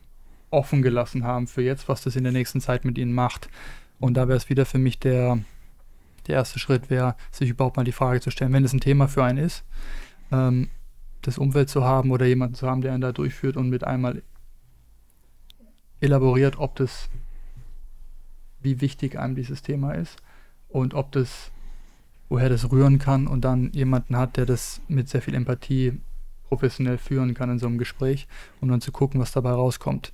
offen gelassen haben für jetzt, was das in der nächsten Zeit mit ihnen macht. Und da wäre es wieder für mich der, der erste Schritt, wäre, sich überhaupt mal die Frage zu stellen, wenn es ein Thema für einen ist, ähm, das Umfeld zu haben oder jemanden zu haben, der einen da durchführt und mit einmal elaboriert, ob das, wie wichtig einem dieses Thema ist und ob das, woher das rühren kann und dann jemanden hat, der das mit sehr viel Empathie professionell führen kann in so einem Gespräch, um dann zu gucken, was dabei rauskommt.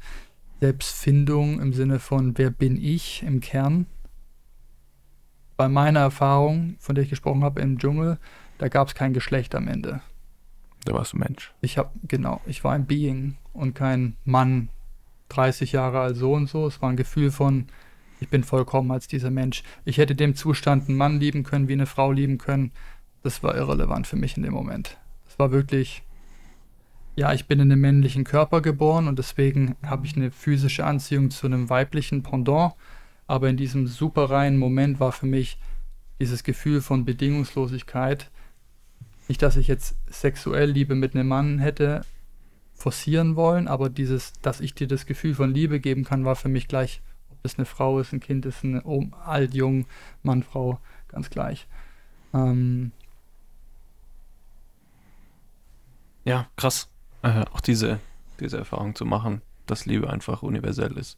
Selbstfindung im Sinne von, wer bin ich im Kern? Bei meiner Erfahrung, von der ich gesprochen habe im Dschungel, da gab es kein Geschlecht am Ende. Da warst du Mensch. Ich habe, genau, ich war ein Being und kein Mann, 30 Jahre alt so und so. Es war ein Gefühl von, ich bin vollkommen als dieser Mensch. Ich hätte dem Zustand einen Mann lieben können, wie eine Frau lieben können. Das war irrelevant für mich in dem Moment. Es war wirklich, ja, ich bin in einem männlichen Körper geboren und deswegen habe ich eine physische Anziehung zu einem weiblichen Pendant. Aber in diesem super reinen Moment war für mich dieses Gefühl von Bedingungslosigkeit Nicht, dass ich jetzt sexuell Liebe mit einem Mann hätte forcieren wollen, aber dieses, dass ich dir das Gefühl von Liebe geben kann, war für mich gleich, ob es eine Frau ist, ein Kind ist, ein alt, jung, Mann, Frau, ganz gleich. Ähm, ja, krass. Äh, auch diese, diese Erfahrung zu machen, dass Liebe einfach universell ist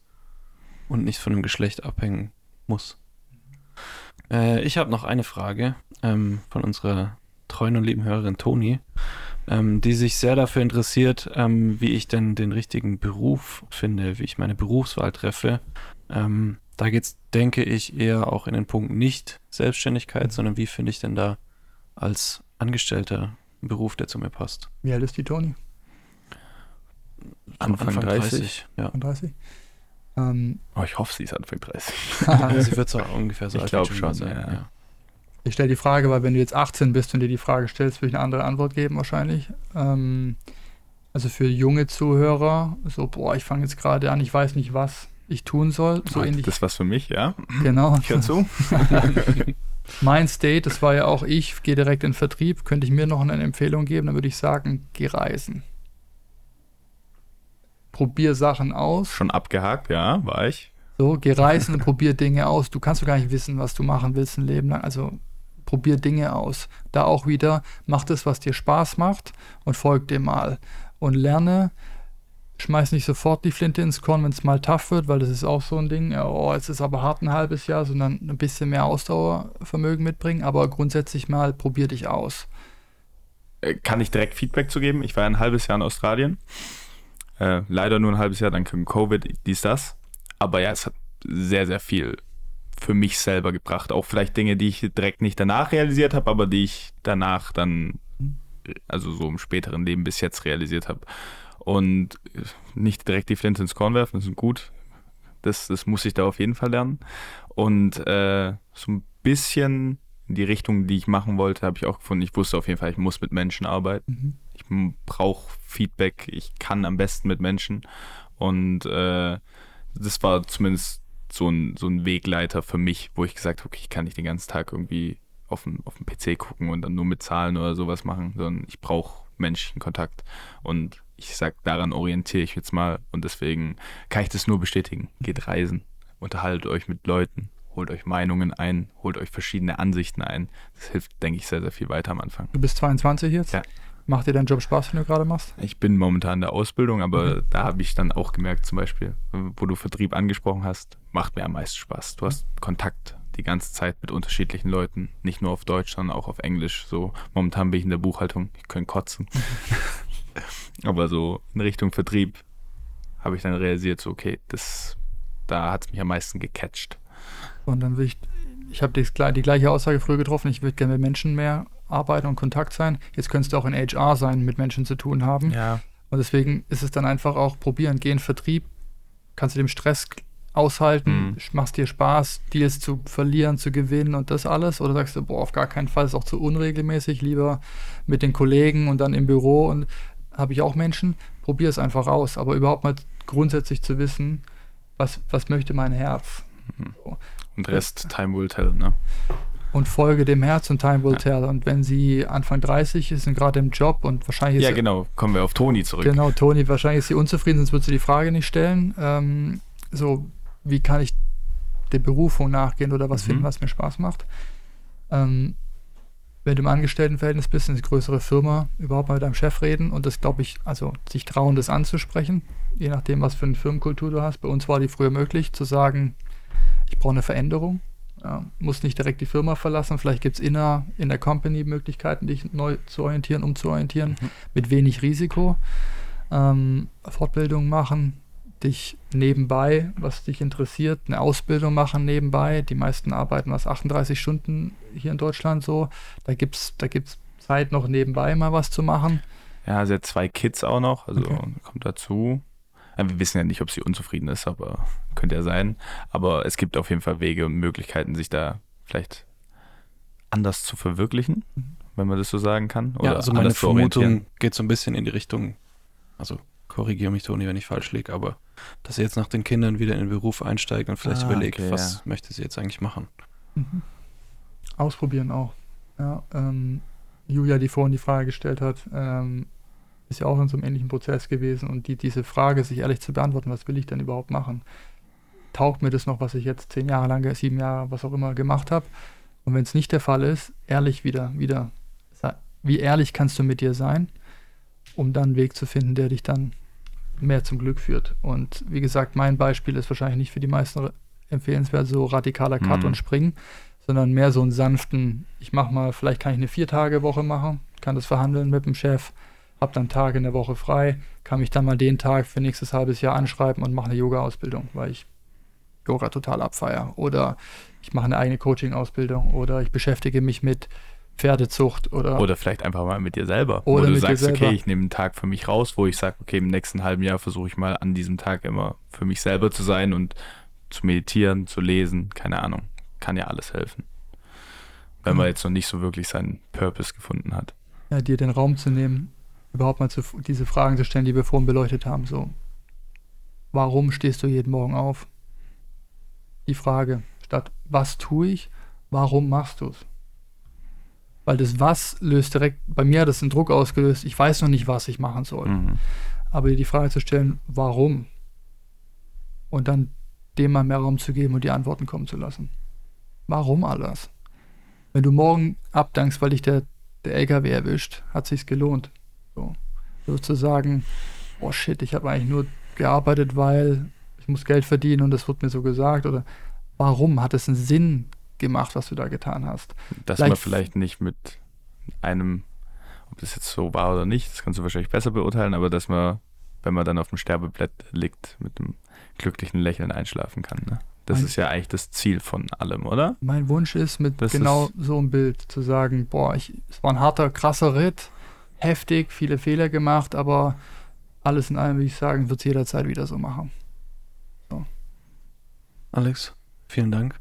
und nicht von dem Geschlecht abhängen muss. Äh, ich habe noch eine Frage ähm, von unserer treuen und lieben Hörerin Toni ähm, die sich sehr dafür interessiert, ähm, wie ich denn den richtigen Beruf finde, wie ich meine Berufswahl treffe. Ähm, da geht es, denke ich, eher auch in den Punkt nicht Selbstständigkeit, sondern wie finde ich denn da als Angestellter einen Beruf, der zu mir passt. Wie alt ist die Toni? Anfang, Anfang 30. 30. Ja. Anfang 30? Ähm, oh, ich hoffe, sie ist Anfang 30. sie wird so ungefähr so ich alt schon, sein. Ja. ja. Ich stelle die Frage, weil wenn du jetzt 18 bist und dir die Frage stellst, würde ich eine andere Antwort geben wahrscheinlich. Ähm, also für junge Zuhörer, so, boah, ich fange jetzt gerade an, ich weiß nicht, was ich tun soll. So Ach, ähnlich. Das ist was für mich, ja. Genau. Ich höre zu. mein State, das war ja auch ich, gehe direkt in den Vertrieb. Könnte ich mir noch eine Empfehlung geben, dann würde ich sagen, geh reisen. Probier Sachen aus. Schon abgehakt, ja, war ich. So, geh reisen und probier Dinge aus. Du kannst doch gar nicht wissen, was du machen willst ein Leben lang. Also probier Dinge aus. Da auch wieder, mach das, was dir Spaß macht und folg dem mal. Und lerne, schmeiß nicht sofort die Flinte ins Korn, wenn es mal tough wird, weil das ist auch so ein Ding. Oh, es ist aber hart ein halbes Jahr, sondern ein bisschen mehr Ausdauervermögen mitbringen. Aber grundsätzlich mal, probier dich aus. Äh, kann ich direkt Feedback zu geben? Ich war ein halbes Jahr in Australien. Äh, leider nur ein halbes Jahr, dann Covid, dies, das. Aber ja, es hat sehr, sehr viel für mich selber gebracht. Auch vielleicht Dinge, die ich direkt nicht danach realisiert habe, aber die ich danach dann, also so im späteren Leben bis jetzt realisiert habe. Und nicht direkt die Flinte ins Korn werfen, das ist gut. Das, das muss ich da auf jeden Fall lernen. Und äh, so ein bisschen in die Richtung, die ich machen wollte, habe ich auch gefunden. Ich wusste auf jeden Fall, ich muss mit Menschen arbeiten. Mhm. Ich brauche Feedback. Ich kann am besten mit Menschen. Und äh, das war zumindest so ein, so ein Wegleiter für mich, wo ich gesagt habe, okay, ich kann nicht den ganzen Tag irgendwie auf dem, auf dem PC gucken und dann nur mit Zahlen oder sowas machen, sondern ich brauche menschlichen Kontakt. Und ich sage, daran orientiere ich jetzt mal und deswegen kann ich das nur bestätigen. Geht reisen, unterhaltet euch mit Leuten, holt euch Meinungen ein, holt euch verschiedene Ansichten ein. Das hilft, denke ich, sehr, sehr viel weiter am Anfang. Du bist 22 jetzt? Ja. Macht dir dein Job Spaß, den du gerade machst? Ich bin momentan in der Ausbildung, aber mhm. da habe ich dann auch gemerkt, zum Beispiel, wo du Vertrieb angesprochen hast, macht mir am meisten Spaß. Du hast Kontakt die ganze Zeit mit unterschiedlichen Leuten, nicht nur auf Deutsch, sondern auch auf Englisch. So momentan bin ich in der Buchhaltung, ich könnte kotzen. aber so in Richtung Vertrieb habe ich dann realisiert, so okay, das, da hat es mich am meisten gecatcht. Und dann will ich, ich habe die, die gleiche Aussage früher getroffen, ich würde gerne mit Menschen mehr arbeiten und Kontakt sein. Jetzt könntest du auch in HR sein, mit Menschen zu tun haben. Ja. Und deswegen ist es dann einfach auch probieren, gehen Vertrieb, kannst du dem Stress aushalten, mhm. machst dir Spaß, Deals zu verlieren, zu gewinnen und das alles? Oder sagst du, boah, auf gar keinen Fall, ist auch zu unregelmäßig, lieber mit den Kollegen und dann im Büro und habe ich auch Menschen, probier es einfach aus, aber überhaupt mal grundsätzlich zu wissen, was, was möchte mein Herz. Mhm. So. Und Rest, Time will tell, ne? Und folge dem Herz und Time will tell. Und wenn sie Anfang 30 ist und gerade im Job und wahrscheinlich ist. Ja, genau, kommen wir auf Toni zurück. Genau, Toni, wahrscheinlich ist sie unzufrieden, sonst würde sie die Frage nicht stellen. Ähm, so, wie kann ich der Berufung nachgehen oder was mhm. finden, was mir Spaß macht? Ähm, wenn du im Angestelltenverhältnis bist, in eine größere Firma, überhaupt mal mit deinem Chef reden und das, glaube ich, also sich trauen, das anzusprechen, je nachdem, was für eine Firmenkultur du hast. Bei uns war die früher möglich, zu sagen, ich brauche eine Veränderung ja, muss nicht direkt die Firma verlassen. Vielleicht gibt es in der, Company Möglichkeiten, dich neu zu orientieren, umzuorientieren, mhm. mit wenig Risiko. Ähm, Fortbildung machen, dich nebenbei, was dich interessiert, eine Ausbildung machen nebenbei. Die meisten arbeiten was 38 Stunden hier in Deutschland so. Da gibt es da gibt's Zeit, noch nebenbei mal was zu machen. Ja, sie hat zwei Kids auch noch, also okay. kommt dazu. Wir wissen ja nicht, ob sie unzufrieden ist, aber könnte ja sein. Aber es gibt auf jeden Fall Wege und Möglichkeiten, sich da vielleicht anders zu verwirklichen, wenn man das so sagen kann. Oder ja, also meine Vermutung geht so ein bisschen in die Richtung, also korrigiere mich, Toni, wenn ich falsch liege, aber dass sie jetzt nach den Kindern wieder in den Beruf einsteigt und vielleicht ah, überlegt, okay, was ja. möchte sie jetzt eigentlich machen. Mhm. Ausprobieren auch. Ja, ähm, Julia, die vorhin die Frage gestellt hat, ähm, ist ja auch in so einem ähnlichen Prozess gewesen und die, diese Frage, sich ehrlich zu beantworten, was will ich denn überhaupt machen? Taugt mir das noch, was ich jetzt zehn Jahre lang, sieben Jahre, was auch immer gemacht habe? Und wenn es nicht der Fall ist, ehrlich wieder, wieder, wie ehrlich kannst du mit dir sein, um dann einen Weg zu finden, der dich dann mehr zum Glück führt. Und wie gesagt, mein Beispiel ist wahrscheinlich nicht für die meisten empfehlenswert, so radikaler Cut mhm. und Springen, sondern mehr so einen sanften, ich mache mal, vielleicht kann ich eine Vier-Tage-Woche machen, kann das verhandeln mit dem Chef, habe dann Tage in der Woche frei, kann mich dann mal den Tag für nächstes halbes Jahr anschreiben und mache eine Yoga-Ausbildung, weil ich Yoga total abfeier. Oder ich mache eine eigene Coaching-Ausbildung oder ich beschäftige mich mit Pferdezucht oder. Oder vielleicht einfach mal mit dir selber. Oder wo du sagst, okay, ich nehme einen Tag für mich raus, wo ich sage, okay, im nächsten halben Jahr versuche ich mal an diesem Tag immer für mich selber zu sein und zu meditieren, zu lesen, keine Ahnung. Kann ja alles helfen. Wenn man jetzt noch nicht so wirklich seinen Purpose gefunden hat. Ja, dir den Raum zu nehmen, überhaupt mal zu, diese Fragen zu stellen, die wir vorhin beleuchtet haben. So, warum stehst du jeden Morgen auf? Die Frage, statt was tue ich, warum machst du es? Weil das Was löst direkt, bei mir hat das einen Druck ausgelöst, ich weiß noch nicht, was ich machen soll. Mhm. Aber die Frage zu stellen, warum? Und dann dem mal mehr Raum zu geben und die Antworten kommen zu lassen. Warum alles? Wenn du morgen abdankst, weil dich der, der LKW erwischt, hat sich's gelohnt. So. Sozusagen, oh shit, ich habe eigentlich nur gearbeitet, weil ich muss Geld verdienen und das wird mir so gesagt. Oder warum hat es einen Sinn gemacht, was du da getan hast? Dass vielleicht, man vielleicht nicht mit einem, ob das jetzt so war oder nicht, das kannst du wahrscheinlich besser beurteilen, aber dass man, wenn man dann auf dem Sterbeblatt liegt, mit einem glücklichen Lächeln einschlafen kann. Ne? Das mein, ist ja eigentlich das Ziel von allem, oder? Mein Wunsch ist, mit das genau ist, so einem Bild zu sagen, boah, ich, es war ein harter, krasser Ritt, heftig, viele Fehler gemacht, aber alles in allem, würde ich sagen, wird es jederzeit wieder so machen. So. Alex, vielen Dank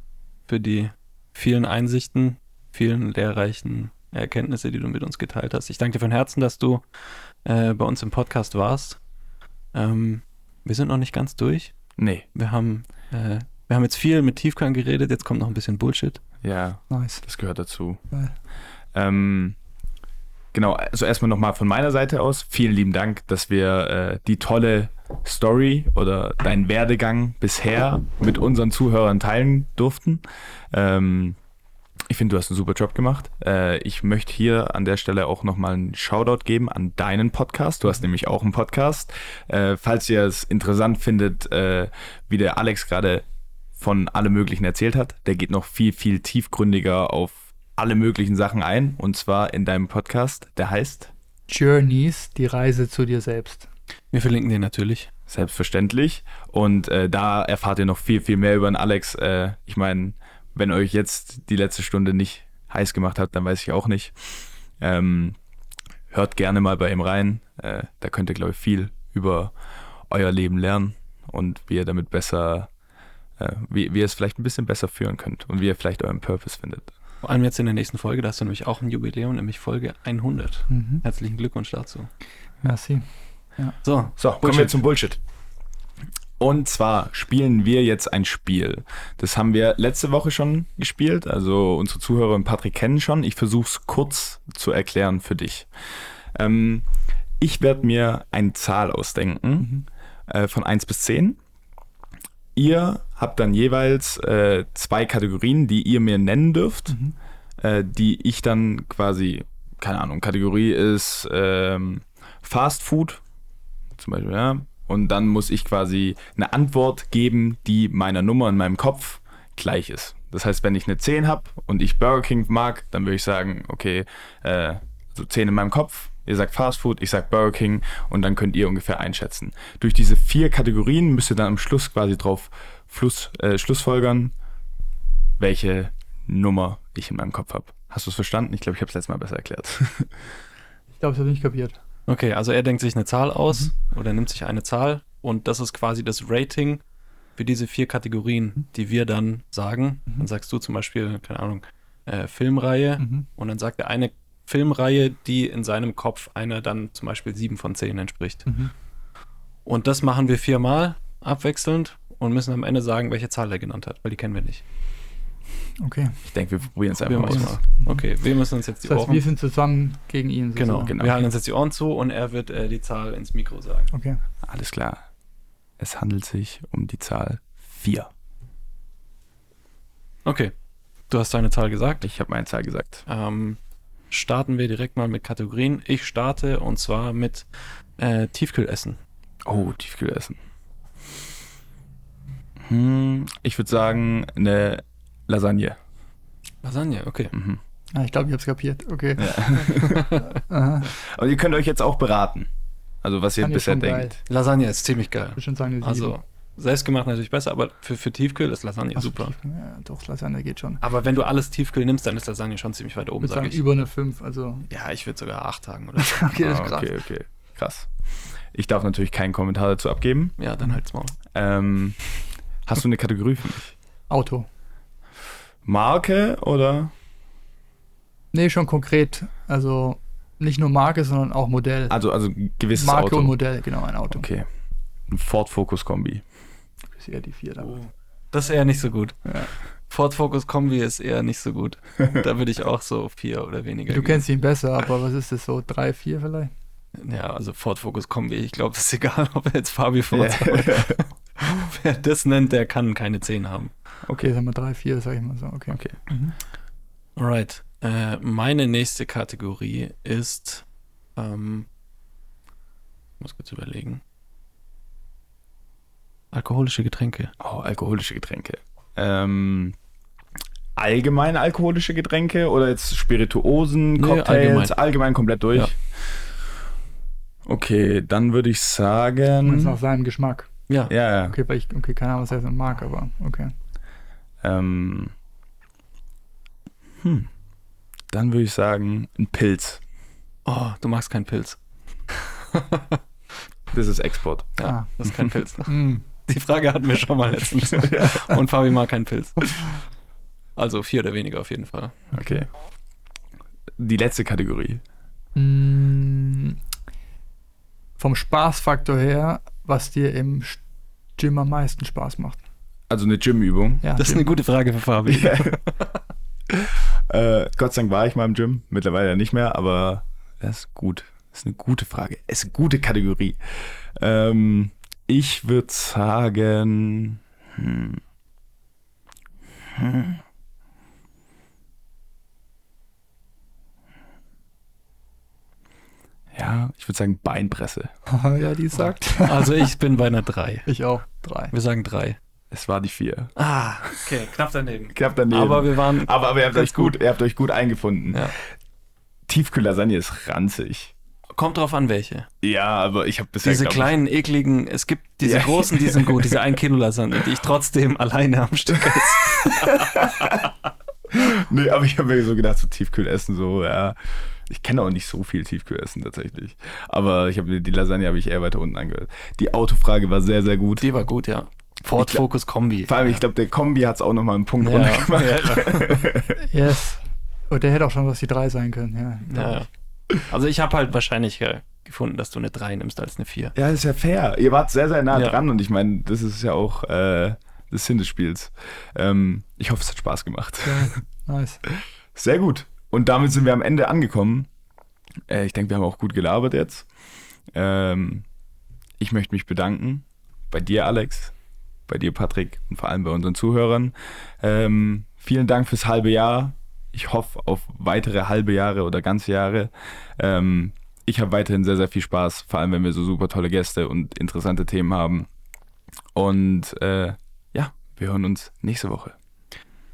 für die vielen Einsichten, vielen lehrreichen Erkenntnisse, die du mit uns geteilt hast. Ich danke dir von Herzen, dass du äh, bei uns im Podcast warst. Ähm, wir sind noch nicht ganz durch. Nee. Wir haben, äh, wir haben jetzt viel mit Tiefklang geredet, jetzt kommt noch ein bisschen Bullshit. Ja, nice. das gehört dazu. Ähm, genau, also erstmal nochmal von meiner Seite aus, vielen lieben Dank, dass wir äh, die tolle Story oder deinen Werdegang bisher mit unseren Zuhörern teilen durften. Ähm, ich finde, du hast einen super Job gemacht. Äh, ich möchte hier an der Stelle auch nochmal einen Shoutout geben an deinen Podcast. Du hast nämlich auch einen Podcast. Äh, falls ihr es interessant findet, äh, wie der Alex gerade von allem Möglichen erzählt hat, der geht noch viel, viel tiefgründiger auf alle möglichen Sachen ein. Und zwar in deinem Podcast, der heißt Journeys, die Reise zu dir selbst. Wir verlinken den natürlich. Selbstverständlich. Und äh, da erfahrt ihr noch viel, viel mehr über den Alex. Äh, ich meine, wenn euch jetzt die letzte Stunde nicht heiß gemacht hat, dann weiß ich auch nicht. Ähm, hört gerne mal bei ihm rein. Äh, da könnt ihr, glaube ich, viel über euer Leben lernen und wie ihr damit besser, äh, wie, wie ihr es vielleicht ein bisschen besser führen könnt und wie ihr vielleicht euren Purpose findet. Vor allem jetzt in der nächsten Folge, da hast du nämlich auch ein Jubiläum, nämlich Folge 100. Mhm. Herzlichen Glückwunsch dazu. Merci. Ja. So, so kommen wir zum Bullshit. Und zwar spielen wir jetzt ein Spiel. Das haben wir letzte Woche schon gespielt. Also unsere Zuhörer und Patrick kennen schon. Ich versuche es kurz zu erklären für dich. Ähm, ich werde mir eine Zahl ausdenken mhm. äh, von 1 bis 10. Ihr habt dann jeweils äh, zwei Kategorien, die ihr mir nennen dürft, mhm. äh, die ich dann quasi, keine Ahnung, Kategorie ist ähm, Fast Food zum Beispiel, ja, und dann muss ich quasi eine Antwort geben, die meiner Nummer in meinem Kopf gleich ist. Das heißt, wenn ich eine 10 habe und ich Burger King mag, dann würde ich sagen, okay, äh, so 10 in meinem Kopf, ihr sagt Fast Food, ich sag Burger King und dann könnt ihr ungefähr einschätzen. Durch diese vier Kategorien müsst ihr dann am Schluss quasi drauf Fluss, äh, Schlussfolgern, welche Nummer ich in meinem Kopf habe. Hast du es verstanden? Ich glaube, ich habe es letztes Mal besser erklärt. ich glaube, ich habe nicht kapiert. Okay, also er denkt sich eine Zahl aus mhm. oder nimmt sich eine Zahl und das ist quasi das Rating für diese vier Kategorien, mhm. die wir dann sagen. Mhm. Dann sagst du zum Beispiel, keine Ahnung, äh, Filmreihe mhm. und dann sagt er eine Filmreihe, die in seinem Kopf einer dann zum Beispiel sieben von zehn entspricht. Mhm. Und das machen wir viermal abwechselnd und müssen am Ende sagen, welche Zahl er genannt hat, weil die kennen wir nicht. Okay. Ich denke, wir probieren es Probieren einfach wir aus. es mal. Okay, wir müssen uns jetzt die Das heißt, Ohren. wir sind zusammen gegen ihn. Genau, sozusagen. genau. Wir halten uns jetzt die Ohren zu und er wird äh, die Zahl ins Mikro sagen. Okay. Alles klar. Es handelt sich um die Zahl 4. Okay. Du hast deine Zahl gesagt. Ich habe meine Zahl gesagt. Ähm, starten wir direkt mal mit Kategorien. Ich starte und zwar mit äh, Tiefkühlessen. Oh, Tiefkühlessen. Hm, ich würde sagen, eine Lasagne. Lasagne, okay. Mhm. Ah, ich glaube, ich habe es kapiert. Okay. Ja. Aber ihr könnt euch jetzt auch beraten. Also was ihr bisher schon geil. denkt. Lasagne ist ziemlich geil. Ich würde schon sagen, eine Also, selbstgemacht natürlich besser, aber für, für Tiefkühl ist Lasagne Ach so, super. tief- Ja, doch, Lasagne geht schon. Aber wenn du alles Tiefkühl nimmst, dann ist Lasagne schon ziemlich weit Ich oben, würde sag sagen, ich. über eine 5. Also, Ja, ich würde sogar acht sagen oder so. okay, das Ah, ist krass. okay, okay. Krass. Ich darf natürlich keinen Kommentar dazu abgeben. Ja, dann halt's Maul. Ähm, hast du eine Kategorie für mich? Auto. Marke oder? Nee, schon konkret. Also, nicht nur Marke, sondern auch Modell. Also, also gewisses Marke Auto. und Modell, genau, ein Auto. Okay. Ein Ford Focus Kombi. Das ist eher die 4 da. Das ist eher nicht so gut. Ja. Ford Focus Kombi ist eher nicht so gut. Da würde ich auch so vier oder weniger Du geben. kennst ihn besser, aber was ist das so? 3, 4 vielleicht? Ja, also Ford Focus Kombi. Ich glaube, es ist egal, ob er jetzt Fabio Ja. Ford Wer das nennt, der kann keine 10 haben. Okay, sagen wir 3, 4, sag ich mal so. Okay. Okay. Mhm. Alright. Äh, meine nächste Kategorie ist. Ähm, ich muss kurz überlegen. Alkoholische Getränke. Oh, alkoholische Getränke. Ähm, allgemein alkoholische Getränke oder jetzt Spirituosen, Nee, Cocktails, allgemein. allgemein. komplett durch? Ja. Okay, dann würde ich sagen. nach seinem Geschmack. Ja. Ja, ja. Okay, weil ich, okay, keine Ahnung, was er so mag, aber okay. Ähm, hm. Dann würde ich sagen, ein Pilz. Oh, du magst keinen Pilz. Das ist Export. Ja, Ah. das ist kein Pilz. Mm. Die Frage hatten wir schon mal letztens. Und Fabi mag keinen Pilz. Also vier oder weniger auf jeden Fall. Okay. Die letzte Kategorie. Mm, vom Spaßfaktor her, was dir im Gym am meisten Spaß macht. Also eine Gymübung. Ja, Das ist eine Gym. gute Frage für Fabi. Äh, Gott sei Dank war ich mal im Gym, mittlerweile nicht mehr, aber das ist gut. Das ist eine gute Frage. Das ist eine gute Kategorie. Ähm, ich würde sagen. Hm, hm. Ja, ich würde sagen Beinpresse. ja, die sagt. Also ich bin bei einer drei. Ich auch. Drei. Wir sagen drei. Es war die vier. Ah, okay, knapp daneben. Knapp daneben. Aber wir waren. aber, aber ihr, habt euch gut, ihr habt euch gut eingefunden. Ja. Tiefkühllasagne ist ranzig. Kommt drauf an, welche. Ja, aber ich habe bisher Diese kleinen, ekligen, es gibt diese Ja. großen, die sind gut, diese 1 Kilo Lasagne, die ich trotzdem alleine am Stück esse. Nee, aber ich habe mir so gedacht, so Tiefkühlessen, so, ja. Ich kenne auch nicht so viel Tiefkühlessen tatsächlich. Aber ich habe die Lasagne habe ich eher weiter unten angehört. Die Autofrage war sehr, sehr gut. Die war gut, ja. Ford glaub- Focus Kombi. Vor allem, ich glaube, der Kombi hat es auch nochmal einen Punkt Ja, runtergemacht. ja, Yes. Und der hätte auch schon was die drei sein können. Ja, ja, ja. Also ich habe halt wahrscheinlich äh, gefunden, dass du eine 3 nimmst als eine 4. Ja, ist ja fair. Ihr wart sehr, sehr nah Ja. dran und ich meine, das ist ja auch äh, das Sinn des Spiels. Ähm, ich hoffe, es hat Spaß gemacht. Ja, nice. Sehr gut. Und damit sind wir am Ende angekommen. Äh, ich denke, wir haben auch gut gelabert jetzt. Ähm, ich möchte mich bedanken bei dir, Alex, bei dir, Patrick und vor allem bei unseren Zuhörern. Ähm, vielen Dank fürs halbe Jahr. Ich hoffe auf weitere halbe Jahre oder ganze Jahre. Ähm, ich habe weiterhin sehr, sehr viel Spaß, vor allem wenn wir so super tolle Gäste und interessante Themen haben. Und äh, ja, wir hören uns nächste Woche.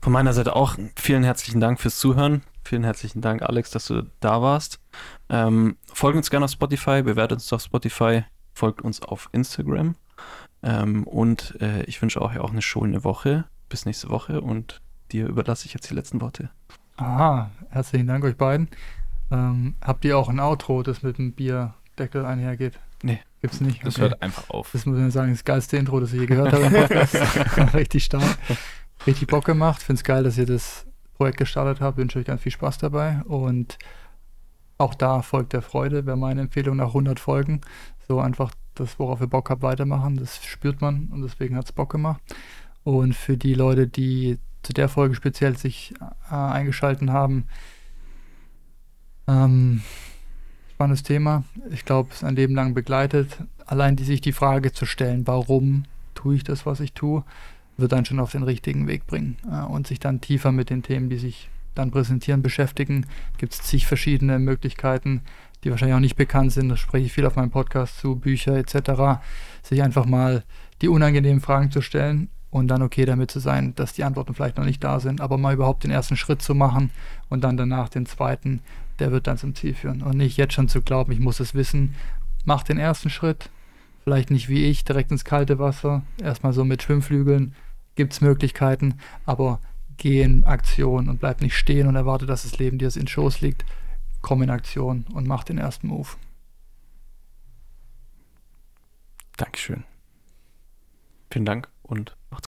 Von meiner Seite auch vielen herzlichen Dank fürs Zuhören. Vielen herzlichen Dank, Alex, dass du da warst. Ähm, folgt uns gerne auf Spotify, bewertet uns auf Spotify, folgt uns auf Instagram. Ähm, und äh, ich wünsche euch auch eine schöne Woche. Bis nächste Woche und dir überlasse ich jetzt die letzten Worte. Aha, herzlichen Dank euch beiden. Ähm, habt ihr auch ein Outro, das mit dem Bierdeckel einhergeht? Nee. Gibt's nicht. Das Okay. hört einfach auf. Das muss ich sagen, das geilste Intro, das ich je gehört habe. Richtig stark. Richtig Bock gemacht. Finde es geil, dass ihr das Projekt gestartet habt. Wünsche euch ganz viel Spaß dabei. Und auch da folgt der Freude, wäre meine Empfehlung nach 100 Folgen. So einfach das, worauf ihr Bock habt, weitermachen. Das spürt man und deswegen hat es Bock gemacht. Und für die Leute, die zu der Folge speziell sich äh, eingeschalten haben. Ähm, spannendes Thema. Ich glaube, es ist ein Leben lang begleitet. Allein die, sich die Frage zu stellen, warum tue ich das, was ich tue, wird dann schon auf den richtigen Weg bringen. Äh, und sich dann tiefer mit den Themen, die sich dann präsentieren, beschäftigen. Gibt es zig verschiedene Möglichkeiten, die wahrscheinlich auch nicht bekannt sind. Das spreche ich viel auf meinem Podcast zu, Bücher etc. Sich einfach mal die unangenehmen Fragen zu stellen und dann okay damit zu sein, dass die Antworten vielleicht noch nicht da sind, aber mal überhaupt den ersten Schritt zu machen und dann danach den zweiten, der wird dann zum Ziel führen. Und nicht jetzt schon zu glauben, ich muss es wissen. Mach den ersten Schritt, vielleicht nicht wie ich, direkt ins kalte Wasser, erstmal so mit Schwimmflügeln, gibt es Möglichkeiten, aber geh in Aktion und bleib nicht stehen und erwarte, dass das Leben dir in Schoß liegt. Komm in Aktion und mach den ersten Move. Dankeschön. Vielen Dank und